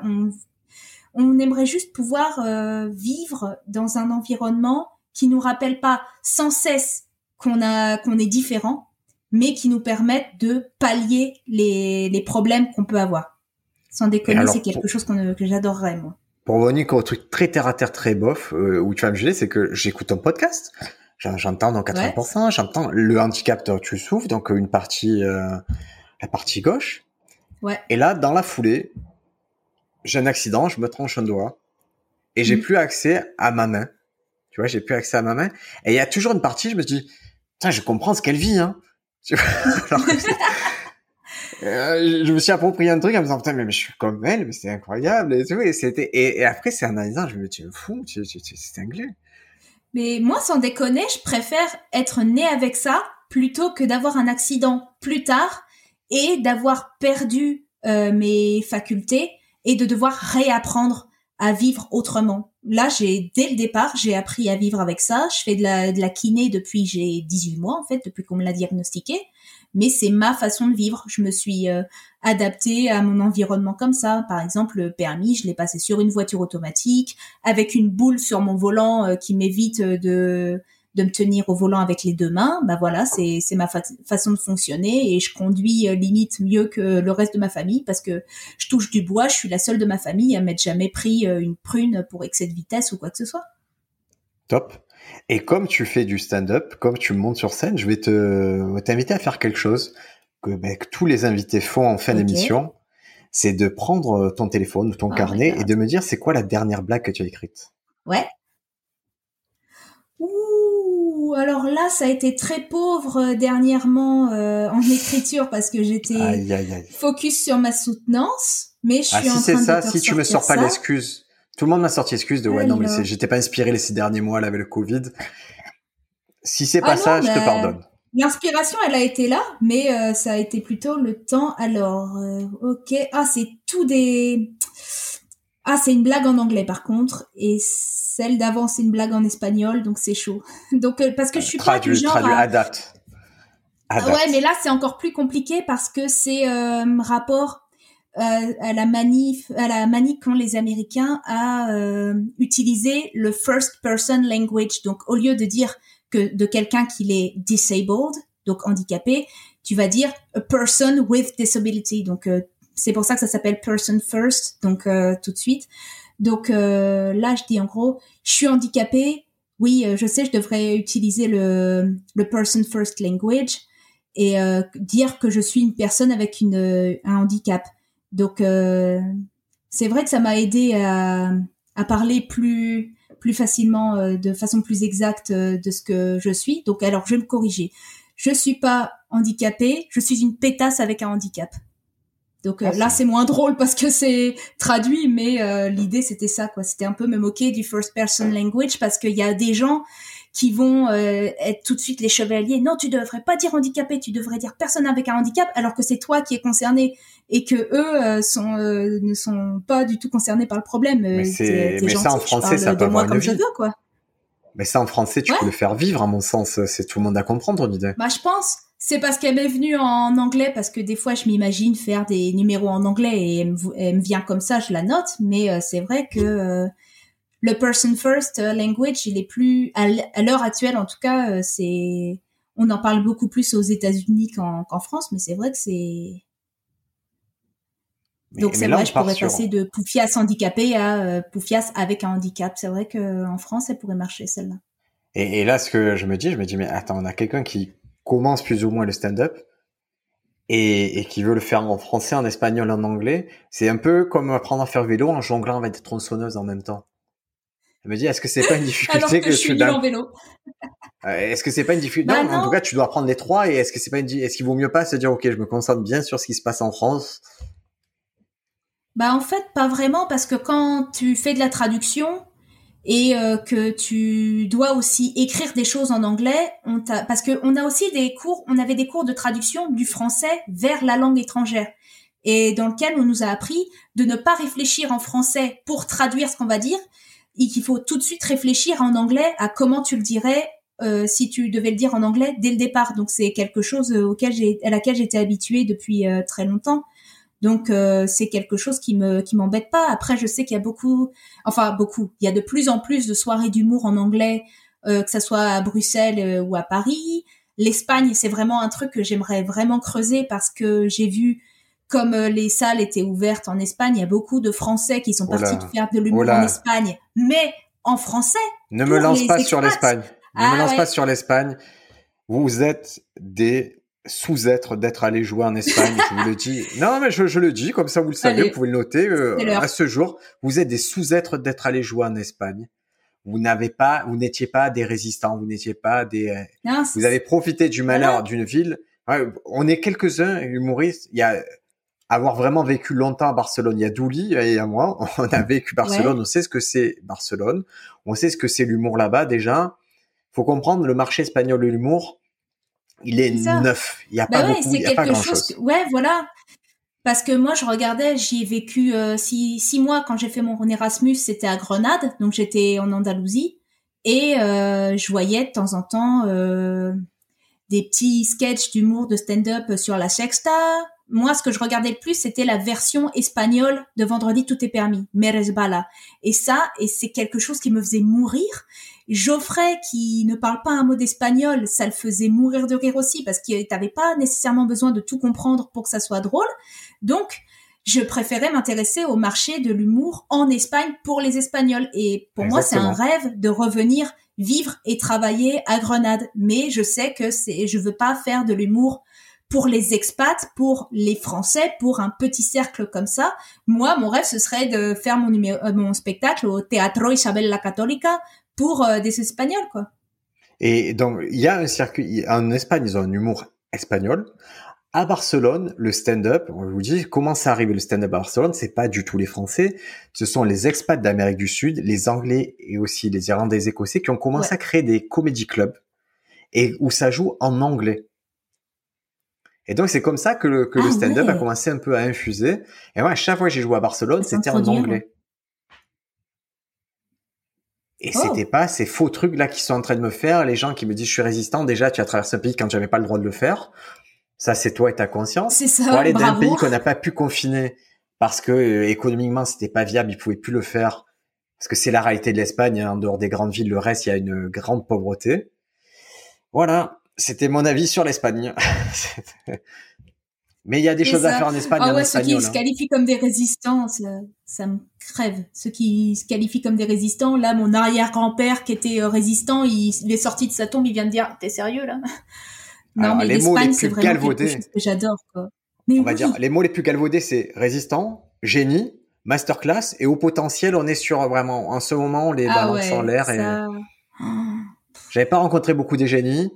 Speaker 2: on aimerait juste pouvoir euh, vivre dans un environnement qui nous rappelle pas sans cesse qu'on a qu'on est différent, mais qui nous permette de pallier les, les problèmes qu'on peut avoir. Sans déconner, c'est quelque chose que j'adorerais moi.
Speaker 1: Pour revenir au truc très terre à terre, très bof, euh, où tu vas me juger, c'est que j'écoute ton podcast. J'entends dans 80%, j'entends le handicap dont tu souffres, donc une partie, euh, la partie gauche.
Speaker 2: Ouais.
Speaker 1: Et là, dans la foulée, j'ai un accident, je me tranche un doigt et j'ai
Speaker 2: Mm.
Speaker 1: plus accès à ma main. Tu vois, j'ai plus accès à ma main. Et il y a toujours une partie, je me dis, putain, je comprends ce qu'elle vit, hein. Tu vois Alors que c'est- Euh, je me suis approprié un truc en me disant, putain, mais, mais je suis comme elle, mais c'est incroyable et tout. Et c'était, et, et après, c'est analysant, je me dis, tu es fou, tu, tu, tu, c'est cinglé.
Speaker 2: Mais moi, sans déconner, je préfère être né avec ça plutôt que d'avoir un accident plus tard et d'avoir perdu euh, mes facultés et de devoir réapprendre à vivre autrement. Là, j'ai dès le départ, j'ai appris à vivre avec ça. Je fais de la, de kiné depuis j'ai 18 mois en fait, depuis qu'on me l'a diagnostiqué. Mais c'est ma façon de vivre. Je me suis euh, adaptée à mon environnement comme ça. Par exemple, le permis, je l'ai passé sur une voiture automatique avec une boule sur mon volant euh, qui m'évite euh, de de me tenir au volant avec les deux mains, bah voilà, c'est ma fa- façon de fonctionner et je conduis euh, limite mieux que le reste de ma famille parce que je touche du bois, je suis la seule de ma famille à m'être jamais pris euh, une prune pour excès de vitesse ou quoi que ce soit.
Speaker 1: Top. Et comme tu fais du stand-up, comme tu montes sur scène, je vais te t'inviter à faire quelque chose que, ben, que tous les invités font en fin d'émission. C'est de prendre ton téléphone ou ton
Speaker 2: Oh
Speaker 1: carnet et de me dire c'est quoi la dernière blague que tu as écrite.
Speaker 2: Ouais. Ouh, alors là, ça a été très pauvre euh, dernièrement euh, en écriture parce que j'étais focus sur ma soutenance, mais je
Speaker 1: Ah,
Speaker 2: suis
Speaker 1: si c'est ça, si tu me sors pas l'excuse. Tout le monde m'a sorti l'excuse de ouais, non, mais j'étais pas inspiré les six derniers mois là avec le Covid. Si c'est pas
Speaker 2: Ah
Speaker 1: ça,
Speaker 2: non,
Speaker 1: je te
Speaker 2: mais-
Speaker 1: pardonne.
Speaker 2: L'inspiration, elle a été là, mais euh, ça a été plutôt le temps. Alors, euh, ok. Ah, c'est tout des. Ah, c'est une blague en anglais par contre, et celle d'avant c'est une blague en espagnol, donc c'est chaud. Donc euh, parce que je suis pas du genre
Speaker 1: traduis,
Speaker 2: à...
Speaker 1: adapte. Adapte.
Speaker 2: ouais, mais là c'est encore plus compliqué parce que c'est euh, rapport euh, à la manif, à la manie qu'ont les Américains à euh, utiliser le first person language. Donc au lieu de dire que de quelqu'un qui est disabled, donc handicapé, tu vas dire a person with disability. Donc euh, c'est pour ça que ça s'appelle person first. Donc tout de suite. Donc euh, là je dis en gros, je suis handicapé. Oui, euh, je sais, je devrais utiliser le person first language et euh, dire que je suis une personne avec une, euh, un handicap. Donc c'est vrai que ça m'a aidé à, à parler plus plus facilement, de façon plus exacte de ce que je suis. Donc alors je vais me corriger. Je suis pas handicapée, je suis une pétasse avec un handicap. Donc euh,
Speaker 1: Ah,
Speaker 2: là
Speaker 1: c'est-
Speaker 2: moins drôle parce que c'est traduit, mais euh, l'idée c'était ça quoi. C'était un peu me moquer du first person language parce qu'il y a des gens qui vont euh, être tout de suite les chevaliers. Non, tu devrais pas dire handicapé, tu devrais dire personne avec un handicap, alors que c'est toi qui es concerné et que eux euh, sont euh, ne sont pas du tout concernés par le problème.
Speaker 1: Mais ça, en français, ça
Speaker 2: de
Speaker 1: peut
Speaker 2: moi
Speaker 1: avoir
Speaker 2: comme je veux, quoi.
Speaker 1: Mais ça en français, tu
Speaker 2: Ouais.
Speaker 1: peux le faire vivre, à mon sens. C'est tout le monde à comprendre, ton idée.
Speaker 2: Bah, je pense. C'est parce qu'elle m'est venue en anglais, parce que des fois, je m'imagine faire des numéros en anglais et elle me, elle me vient comme ça, je la note. Mais euh, c'est vrai que euh, le person first euh, language, il est plus, à l'heure actuelle en tout cas, euh, c'est, on en parle beaucoup plus aux États-Unis qu'en qu'en France, mais c'est vrai que c'est. Donc c'est vrai, je pourrais
Speaker 1: sur-
Speaker 2: passer de Poufias handicapé à Poufias avec un handicap. C'est vrai que en France, elle pourrait marcher celle-là.
Speaker 1: Et, et là, ce que je me dis, je me dis, mais attends, on a quelqu'un qui commence plus ou moins le stand-up et, et qui veut le faire en français, en espagnol, en anglais. C'est un peu comme apprendre à faire vélo en jonglant avec des tronçonneuses en même temps. Je me dis, est-ce que c'est pas une difficulté
Speaker 2: Alors que,
Speaker 1: que
Speaker 2: je suis en vélo.
Speaker 1: Euh, Est-ce que c'est pas une difficulté?
Speaker 2: Bah
Speaker 1: non, en
Speaker 2: non.
Speaker 1: tout cas, tu dois apprendre les trois. Et est-ce que c'est pas une est-ce qu'il vaut mieux pas se dire, ok, je me concentre bien sur ce qui se passe en France?
Speaker 2: Bah en fait pas vraiment parce que quand tu fais de la traduction et euh, que tu dois aussi écrire des choses en anglais, on t'a parce que on a aussi des cours, on avait des cours de traduction du français vers la langue étrangère et dans lequel on nous a appris de ne pas réfléchir en français pour traduire ce qu'on va dire et qu'il faut tout de suite réfléchir en anglais à comment tu le dirais euh, si tu devais le dire en anglais dès le départ. Donc c'est quelque chose euh, auquel j'ai à laquelle j'étais habituée depuis euh, très longtemps. Donc euh, c'est quelque chose qui me qui m'embête pas. Après je sais qu'il y a beaucoup, enfin beaucoup, il y a de plus en plus de soirées d'humour en anglais, euh, que ça soit à Bruxelles euh, ou à Paris. L'Espagne c'est vraiment un truc que j'aimerais vraiment creuser parce que j'ai vu comme euh, les salles étaient ouvertes en Espagne, il y a beaucoup de Français qui sont
Speaker 1: Oh
Speaker 2: partis faire de l'humour
Speaker 1: Oh
Speaker 2: en Espagne, mais en français.
Speaker 1: Ne me lance pas sur l'Espagne. Ne
Speaker 2: Ah
Speaker 1: me lance
Speaker 2: ouais.
Speaker 1: pas sur l'Espagne. Vous êtes des sous-être d'être allé jouer en Espagne. je vous le dis. Non, mais je, je, le dis comme ça, vous le savez, vous pouvez le noter. Euh, à ce jour, vous êtes des sous-êtres d'être allé jouer en Espagne. Vous n'avez pas, vous n'étiez pas des résistants, vous n'étiez pas des. Non, vous avez profité du malheur d'une ville. on est quelques-uns humoristes. Il y a avoir vraiment vécu longtemps à Barcelone. Il y a Douli et à moi. On a vécu Barcelone. On sait ce que c'est Barcelone. On sait ce que c'est l'humour là-bas déjà. Faut comprendre le marché espagnol de l'humour il est, neuf. Il n'y a bah pas beaucoup, il y a pas grand chose.
Speaker 2: Ouais, voilà. Parce que moi, je regardais, j'y ai vécu euh, six, six, mois quand j'ai fait mon Erasmus, c'était à Grenade, donc j'étais en Andalousie, et euh, je voyais de temps en temps euh, des petits sketchs d'humour de stand-up sur la Sexta. Moi, ce que je regardais le plus, c'était la version espagnole de Vendredi tout est permis, Meres Bala. Et ça, et c'est quelque chose qui me faisait mourir. Geoffrey, qui ne parle pas un mot d'espagnol, ça le faisait mourir de rire aussi parce qu'il n'avait pas nécessairement besoin de tout comprendre pour que ça soit drôle. Donc, je préférais m'intéresser au marché de l'humour en Espagne pour les Espagnols. Et pour moi, c'est un rêve de revenir vivre et travailler à Grenade. Mais je sais que c'est, je veux pas faire de l'humour pour les expats, pour les Français, pour un petit cercle comme ça. Moi, mon rêve, ce serait de faire mon, euh, mon spectacle au Teatro Isabel la Católica pour euh, des Espagnols, quoi.
Speaker 1: Et donc, il y a un circuit, en Espagne, ils ont un humour espagnol. À Barcelone, le stand-up, on vous dit comment ça arrive le stand-up à Barcelone, c'est pas du tout les Français, ce sont les expats d'Amérique du Sud, les Anglais et aussi les Irlandais écossais qui ont commencé à créer des comédie clubs et où ça joue en anglais. Et donc c'est comme ça que le, que le ah stand-up a commencé un peu à infuser. Et moi, à chaque fois que j'ai joué à Barcelone, c'était en anglais. Et oh. c'était pas ces faux trucs là qui sont en train de me faire, les gens qui me disent je suis résistant, déjà tu as traversé un pays quand j'avais pas le droit de le faire. Ça c'est toi et ta conscience.
Speaker 2: C'est ça.
Speaker 1: Pour aller d'un pays qu'on n'a pas pu confiner parce que euh, économiquement c'était pas viable, ils pouvaient plus le faire parce que c'est la réalité de l'Espagne, hein. en dehors des grandes villes, le reste il y a une grande pauvreté. Voilà, c'était mon avis sur l'Espagne. Mais il y a des choses à faire en Espagne.
Speaker 2: Ah ouais, ceux qui se hein. qualifient comme des résistants, ça, me crève. Ceux qui se qualifient comme des résistants, là, mon arrière-grand-père qui était euh, résistant, il, est sorti de sa tombe, il vient de dire, t'es sérieux là?
Speaker 1: Non, mais l'Espagne, c'est vraiment quelque chose
Speaker 2: que j'adore.
Speaker 1: On va dire, les mots les plus galvaudés, c'est résistant, génie, masterclass et au potentiel. On est sur vraiment, en ce moment, les ah balances en l'air. Et... J'avais pas rencontré beaucoup de génies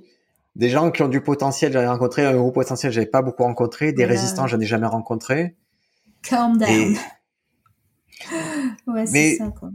Speaker 1: des gens qui ont du potentiel, j'en ai rencontré, un gros potentiel, j'avais pas beaucoup rencontré, des résistants, j'en ai jamais rencontré.
Speaker 2: Calm down. Ouais, c'est ça, quoi.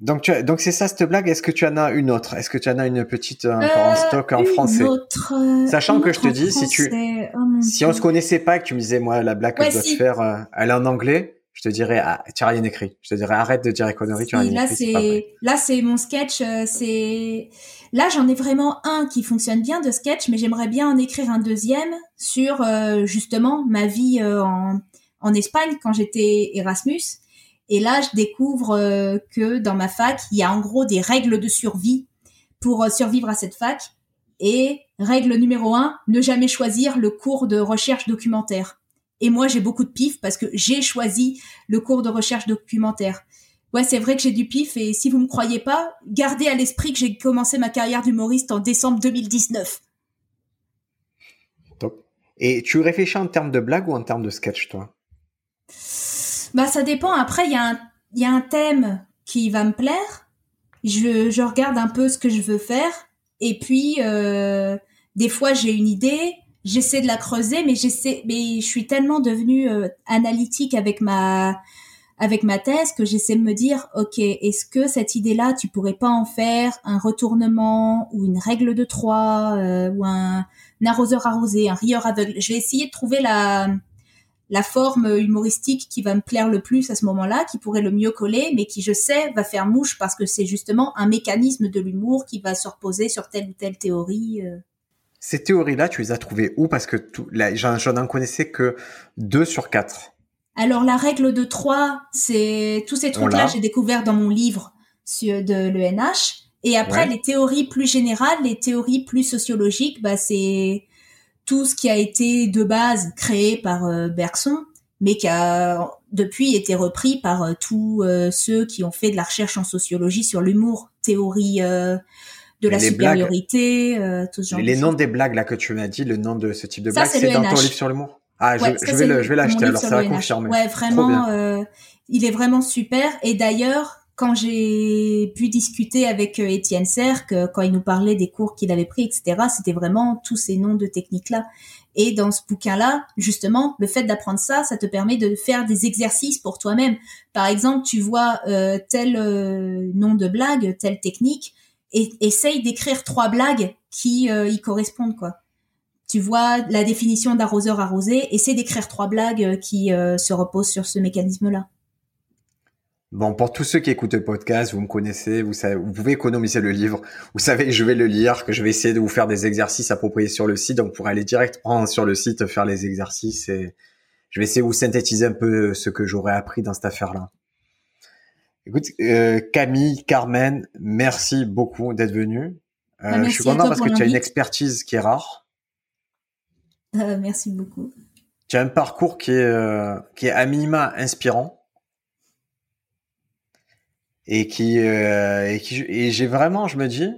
Speaker 1: Donc, tu donc c'est ça cette blague? Est-ce que tu en as une autre? Est-ce que tu en as une petite euh, en stock en français?
Speaker 2: autre, euh,
Speaker 1: Sachant que je te dis, si tu, oh si on se connaissait pas, que tu me disais moi la blague que je dois te faire, euh, elle est en anglais, je te dirais ah, tu as rien écrit. Je te dirais arrête de dire conneries, tu as rien
Speaker 2: là,
Speaker 1: écrit.
Speaker 2: C'est là c'est mon sketch, c'est Là, j'en ai vraiment un qui fonctionne bien de sketch, mais j'aimerais bien en écrire un deuxième sur euh, justement ma vie euh, en, en, Espagne quand j'étais Erasmus. Et là, je découvre euh, que dans ma fac, il y a en gros des règles de survie pour survivre à cette fac. Et règle numéro un, ne jamais choisir le cours de recherche documentaire. Et moi, j'ai beaucoup de pif parce que j'ai choisi le cours de recherche documentaire ouais, c'est vrai que j'ai du pif et si vous me croyez pas, gardez à l'esprit que j'ai commencé ma carrière d'humoriste en décembre 2019.
Speaker 1: Top. Et tu réfléchis en termes de blague ou en termes de sketch, toi?
Speaker 2: Bah, ça dépend. Après, il y, a un, y a un thème qui va me plaire. Je, je regarde un peu ce que je veux faire. Et puis, euh, des fois, j'ai une idée. J'essaie de la creuser, mais j'essaie, mais je suis tellement devenue euh, analytique avec ma avec ma thèse que j'essaie de me dire, ok, est-ce que cette idée-là, tu pourrais pas en faire un retournement ou une règle de trois euh, ou un, arroseur arrosé, un rieur aveugle? Je vais essayer de trouver la la forme humoristique qui va me plaire le plus à ce moment-là, qui pourrait le mieux coller, mais qui je sais va faire mouche parce que c'est justement un mécanisme de l'humour qui va se reposer sur telle ou telle théorie. Euh.
Speaker 1: Ces théories-là, tu les as trouvées où? Parce que j'en n'en connaissais que deux sur quatre.
Speaker 2: Alors la règle de trois, c'est tous ces trucs-là, j'ai découvert dans mon livre sur de l'ENH. Et après, les théories plus générales, les théories plus sociologiques, bah c'est tout ce qui a été de base créé par euh, Bergson, mais qui a depuis été repris par euh, tous euh, ceux qui ont fait de la recherche en sociologie sur l'humour, théorie de la supériorité, euh, tout ce genre.
Speaker 1: Les noms des blagues là que tu m'as dit, le nom de ce type de blague, c'est dans ton livre sur l'humour? Ah, je, vais je vais l'acheter alors, ça va confirmer.
Speaker 2: Ouais, vraiment, euh, il est vraiment super. Et d'ailleurs, quand j'ai pu discuter avec euh, Étienne Serc, euh, quand il nous parlait des cours qu'il avait pris, etc., c'était vraiment tous ces noms de techniques-là. Et dans ce bouquin-là, justement, le fait d'apprendre ça, ça te permet de faire des exercices pour toi-même. Par exemple, tu vois euh, tel euh, nom de blague, telle technique, et essaye d'écrire trois blagues qui y correspondent, quoi. Tu vois la définition d'arroseur arrosé, essaie d'écrire trois blagues qui se reposent sur ce mécanisme-là.
Speaker 1: Bon, pour tous ceux qui écoutent le podcast, vous me connaissez, vous savez, vous pouvez économiser le livre. Vous savez que je vais le lire, que je vais essayer de vous faire des exercices appropriés sur le site. Donc, pour aller directement sur le site, faire les exercices et je vais essayer de vous synthétiser un peu ce que j'aurais appris dans cette affaire-là. Écoute, euh, Camille, Carmen, merci beaucoup d'être venu. Euh, bah, je suis content parce que tu as une expertise qui est rare.
Speaker 2: Euh, merci beaucoup.
Speaker 1: Tu as un parcours qui est, qui est à minima inspirant et qui euh, et qui et j'ai vraiment je me dis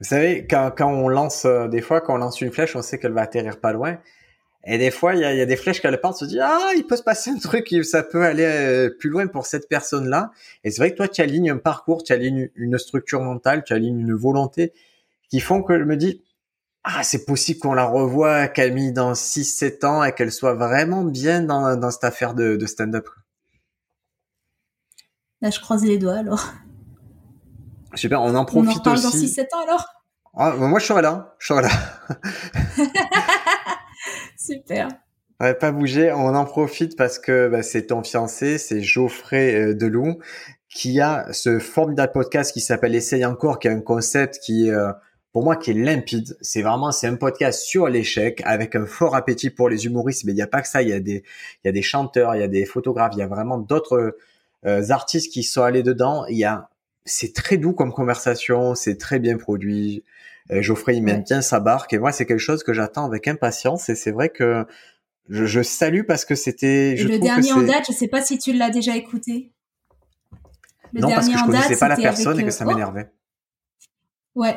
Speaker 1: vous savez quand quand on lance euh, des fois quand on lance une flèche on sait qu'elle va atterrir pas loin et des fois il y a, y a des flèches qu'elle part on se dit ah il peut se passer un truc ça peut aller euh, plus loin pour cette personne là et c'est vrai que toi tu alignes un parcours tu alignes une structure mentale tu alignes une volonté qui font que je me dis ah, c'est possible qu'on la revoie Camille dans 6-7 ans et qu'elle soit vraiment bien dans, dans cette affaire de, de stand-up.
Speaker 2: Là, je croise les doigts alors.
Speaker 1: Super, on en profite on en parle
Speaker 2: dans 6-7 ans alors
Speaker 1: ah, bah, Moi, je serai là. Je serai là.
Speaker 2: Super.
Speaker 1: Ouais, pas bouger. On en profite parce que bah, c'est ton fiancé, c'est Geoffrey euh, Deloup, qui a ce formidable podcast qui s'appelle Essaye encore, qui a un concept qui, euh, pour moi, qui est limpide. C'est vraiment, c'est un podcast sur l'échec avec un fort appétit pour les humoristes. Mais il n'y a pas que ça. Il y a des, il y a des chanteurs, il y a des photographes, il y a vraiment d'autres artistes qui sont allés dedans. Il y a, c'est très doux comme conversation, c'est très bien produit. Euh, Geoffrey il maintient sa barque et moi c'est quelque chose que j'attends avec impatience et c'est vrai que je, je, salue parce que c'était.
Speaker 2: Le dernier en date, je sais pas si tu l'as déjà écouté.
Speaker 1: Le non parce que je connaissais pas la personne et que ça euh, oh m'énervait.
Speaker 2: Ouais.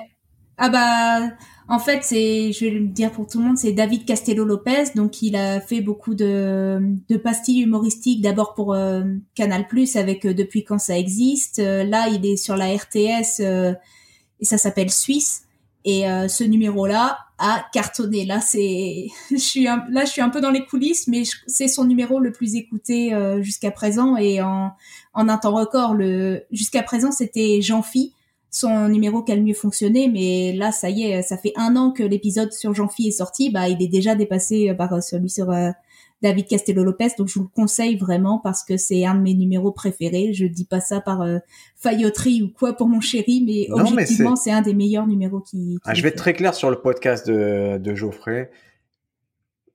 Speaker 2: Ah bah en fait, c'est, je vais le dire pour tout le monde, c'est David Castello Lopez. Donc, il a fait beaucoup de, de pastilles humoristiques, d'abord pour euh, Canal Plus avec euh, Depuis quand ça existe. Euh, là, il est sur la RTS et ça s'appelle Suisse. Et ce numéro-là a cartonné. Là, c'est, je suis un, là, je suis un peu dans les coulisses, mais c'est son numéro le plus écouté jusqu'à présent et en, en un temps record. Le, jusqu'à présent, c'était Jean Phi son numéro qui a le mieux fonctionné, mais là, ça y est, ça fait un an que l'épisode sur Jean-Phi est sorti, bah, il est déjà dépassé euh, par euh, celui sur euh, David Castello-Lopez, donc je vous le conseille vraiment parce que c'est un de mes numéros préférés. Je dis pas ça par euh, failloterie ou quoi pour mon chéri, mais objectivement, c'est un des meilleurs numéros qui.
Speaker 1: Ah, je vais être très clair sur le podcast de, de Geoffrey.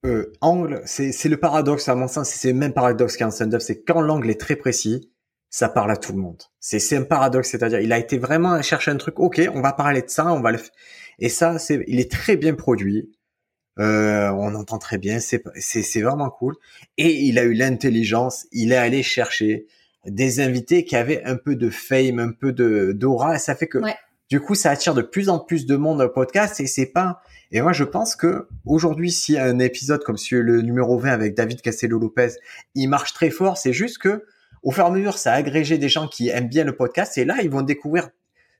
Speaker 1: Euh, angle, c'est le paradoxe à mon sens, c'est le même paradoxe qu'un stand-up, c'est quand l'angle est très précis, ça parle à tout le monde. C'est un paradoxe, c'est-à-dire il a été vraiment chercher un truc. Ok, on va parler de ça, on va le et ça c'est il est très bien produit. Euh, on entend très bien, c'est c'est vraiment cool. Et il a eu l'intelligence, il est allé chercher des invités qui avaient un peu de fame, un peu de d'aura, et ça fait que du coup ça attire de plus en plus de monde au podcast et c'est pas. Et moi je pense que aujourd'hui si un épisode comme celui le numéro 20 avec David Castello Lopez, il marche très fort, c'est juste que au fur et à mesure, ça a agrégé des gens qui aiment bien le podcast et là, ils vont découvrir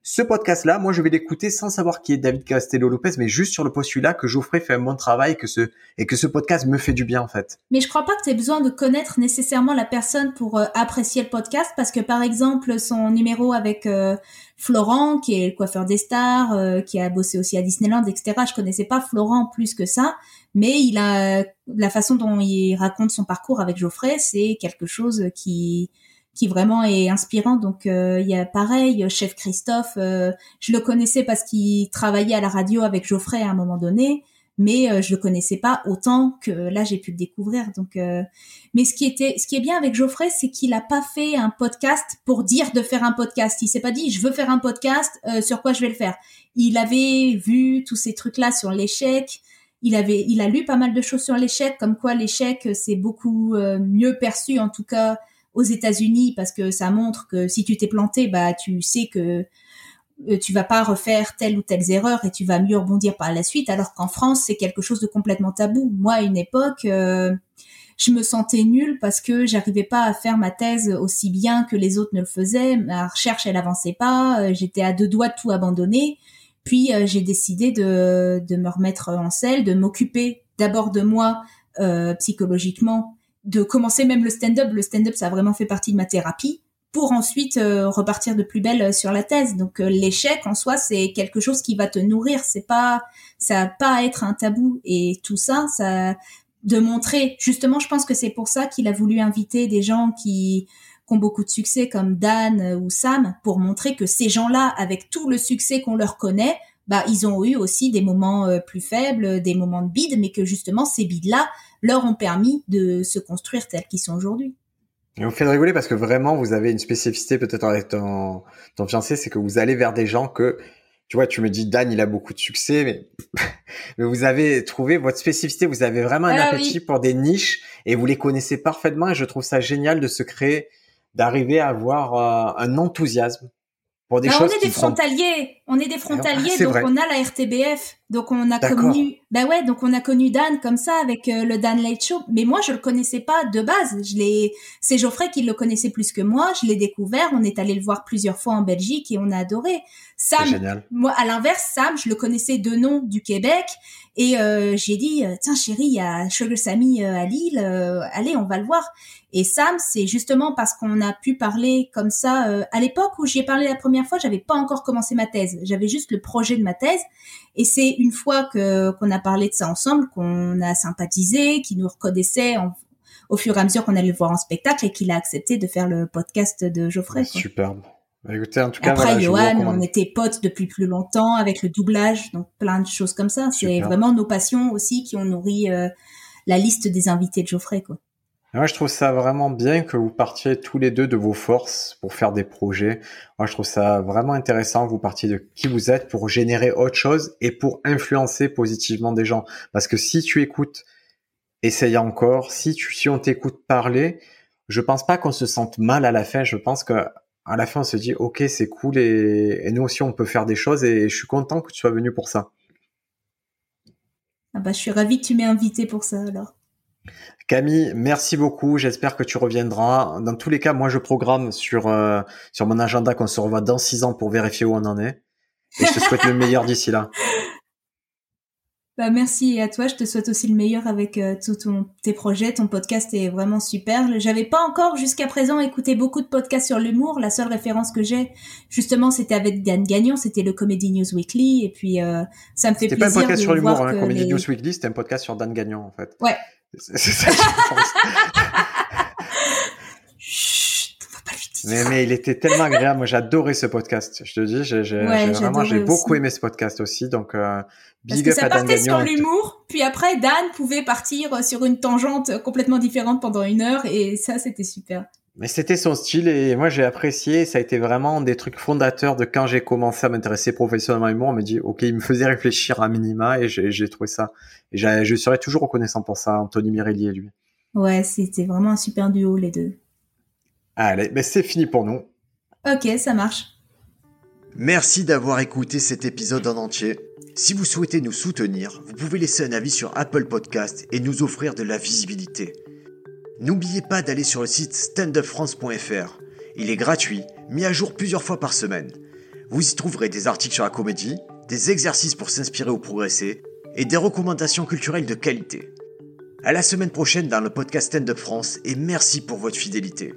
Speaker 1: ce podcast-là. Moi, je vais l'écouter sans savoir qui est David Castello Lopez, mais juste sur le postulat que Geoffrey fait un bon travail que ce, et que ce podcast me fait du bien, en fait.
Speaker 2: Mais je crois pas que tu aies besoin de connaître nécessairement la personne pour euh, apprécier le podcast parce que, par exemple, son numéro avec euh, Florent, qui est le coiffeur des stars, euh, qui a bossé aussi à Disneyland, etc. Je connaissais pas Florent plus que ça, mais il a la façon dont il raconte son parcours avec Geoffrey, c'est quelque chose qui qui vraiment est inspirant. Donc euh, il y a pareil, chef Christophe, euh, je le connaissais parce qu'il travaillait à la radio avec Geoffrey à un moment donné, mais euh, je le connaissais pas autant que là j'ai pu le découvrir. Donc, mais ce qui était, ce qui est bien avec Geoffrey, c'est qu'il a pas fait un podcast pour dire de faire un podcast. Il s'est pas dit je veux faire un podcast, sur quoi je vais le faire. Il avait vu tous ces trucs là sur l'échec. Il avait, il a lu pas mal de choses sur l'échec, comme quoi l'échec c'est beaucoup mieux perçu en tout cas aux États-Unis parce que ça montre que si tu t'es planté, bah tu sais que euh, tu vas pas refaire telle ou telle erreur et tu vas mieux rebondir par la suite. Alors qu'en France, c'est quelque chose de complètement tabou. Moi, à une époque, euh, je me sentais nulle parce que j'arrivais pas à faire ma thèse aussi bien que les autres ne le faisaient. Ma recherche, elle avançait pas. Euh, j'étais à deux doigts de tout abandonner. Puis j'ai décidé de, de me remettre en selle, de m'occuper d'abord de moi psychologiquement, de commencer même le stand-up. Le stand-up, ça a vraiment fait partie de ma thérapie pour ensuite euh, repartir de plus belle euh, sur la thèse. Donc euh, l'échec en soi, c'est quelque chose qui va te nourrir. C'est pas, ça va pas être un tabou. Et tout ça, ça, de montrer. Justement, je pense que c'est pour ça qu'il a voulu inviter des gens qui, qui ont beaucoup de succès comme Dan ou Sam pour montrer que ces gens-là, avec tout le succès qu'on leur connaît, bah ils ont eu aussi des moments plus faibles, des moments de bide, mais que justement ces bides-là leur ont permis de se construire tels qu'ils sont aujourd'hui.
Speaker 1: Et vous faites rigoler parce que vraiment, vous avez une spécificité peut-être avec ton, ton fiancé, c'est que vous allez vers des gens que, tu vois, tu me dis, Dan, il a beaucoup de succès, mais, mais vous avez trouvé votre spécificité, vous avez vraiment un ah appétit pour des niches et vous les connaissez parfaitement et je trouve ça génial de se créer, d'arriver à avoir euh, un enthousiasme pour des bah, choses
Speaker 2: on est des frontaliers, on est des frontaliers, donc on a la RTBF, donc on a connu, bah ouais, donc on a connu Dan comme ça avec euh, le Dan Late Show. Mais moi, je le connaissais pas de base. Je l'ai, c'est Geoffrey qui le connaissait plus que moi. Je l'ai découvert. On est allé le voir plusieurs fois en Belgique et on a adoré. Sam, moi, à l'inverse, Sam, je le connaissais de nom du Québec et euh, j'ai dit, euh, tiens chérie, il y a Sugar Sammy euh, à Lille, allez, on va le voir. Et Sam, c'est justement parce qu'on a pu parler comme ça. à l'époque où j'y ai parlé la première fois, j'avais pas encore commencé ma thèse. J'avais juste le projet de ma thèse. Et c'est une fois que qu'on a parlé de ça ensemble, qu'on a sympathisé, qu'il nous reconnaissait au fur et à mesure qu'on allait le voir en spectacle et qu'il a accepté de faire le podcast de Geoffrey.
Speaker 1: Superbe. Bah, en tout cas,
Speaker 2: Après, Johan, on était potes depuis plus longtemps avec le doublage, donc plein de choses comme ça. C'est vraiment nos passions aussi qui ont nourri euh, la liste des invités de Geoffrey, quoi.
Speaker 1: Moi, je trouve ça vraiment bien que vous partiez tous les deux de vos forces pour faire des projets. Moi, je trouve ça vraiment intéressant. Vous partiez de qui vous êtes pour générer autre chose et pour influencer positivement des gens. Parce que si tu écoutes, essaye encore. Si tu, si on t'écoute parler, je pense pas qu'on se sente mal à la fin. Je pense que à la fin, on se dit, OK, c'est cool et, nous aussi, on peut faire des choses et je suis content que tu sois venu pour ça.
Speaker 2: Ah bah, je suis ravie que tu m'aies invité pour ça alors.
Speaker 1: Camille, merci beaucoup. J'espère que tu reviendras. Dans tous les cas, moi, je programme sur euh, sur mon agenda qu'on se revoit dans six ans pour vérifier où on en est. Et je te souhaite le meilleur d'ici là.
Speaker 2: Bah merci à toi, je te souhaite aussi le meilleur avec euh, tous tes projets. Ton podcast est vraiment super. J'avais pas encore jusqu'à présent écouté beaucoup de podcasts sur l'humour. La seule référence que j'ai, justement, c'était avec Dan Gagnon, c'était le Comedy News Weekly. Et puis euh, ça me fait plaisir. C'était pas un podcast
Speaker 1: sur l'humour, hein, Comedy News Weekly, c'était un podcast sur Dan Gagnon en fait.
Speaker 2: Ouais.
Speaker 1: C'est ça. Mais, mais il était tellement agréable. Moi, j'adorais ce podcast. Je te dis, j'ai vraiment, j'ai beaucoup aimé ce podcast aussi. Donc, euh,
Speaker 2: big Parce que ça partait sur l'humour, puis après, Dan pouvait partir sur une tangente complètement différente pendant une heure, et ça, c'était super.
Speaker 1: Mais c'était son style et moi j'ai apprécié. Ça a été vraiment des trucs fondateurs de quand j'ai commencé à m'intéresser professionnellement à l'humour. On me dit, ok, il me faisait réfléchir à minima et j'ai trouvé ça. Et je serai toujours reconnaissant pour ça, Anthony Mirelli et lui.
Speaker 2: Ouais, c'était vraiment un super duo les deux.
Speaker 1: Allez, ben c'est fini pour nous.
Speaker 2: Ok, ça marche.
Speaker 3: Merci d'avoir écouté cet épisode en entier. Si vous souhaitez nous soutenir, vous pouvez laisser un avis sur Apple Podcast et nous offrir de la visibilité. N'oubliez pas d'aller sur le site standupfrance.fr. Il est gratuit, mis à jour plusieurs fois par semaine. Vous y trouverez des articles sur la comédie, des exercices pour s'inspirer ou progresser, et des recommandations culturelles de qualité. À la semaine prochaine dans le podcast Stand Up France et merci pour votre fidélité.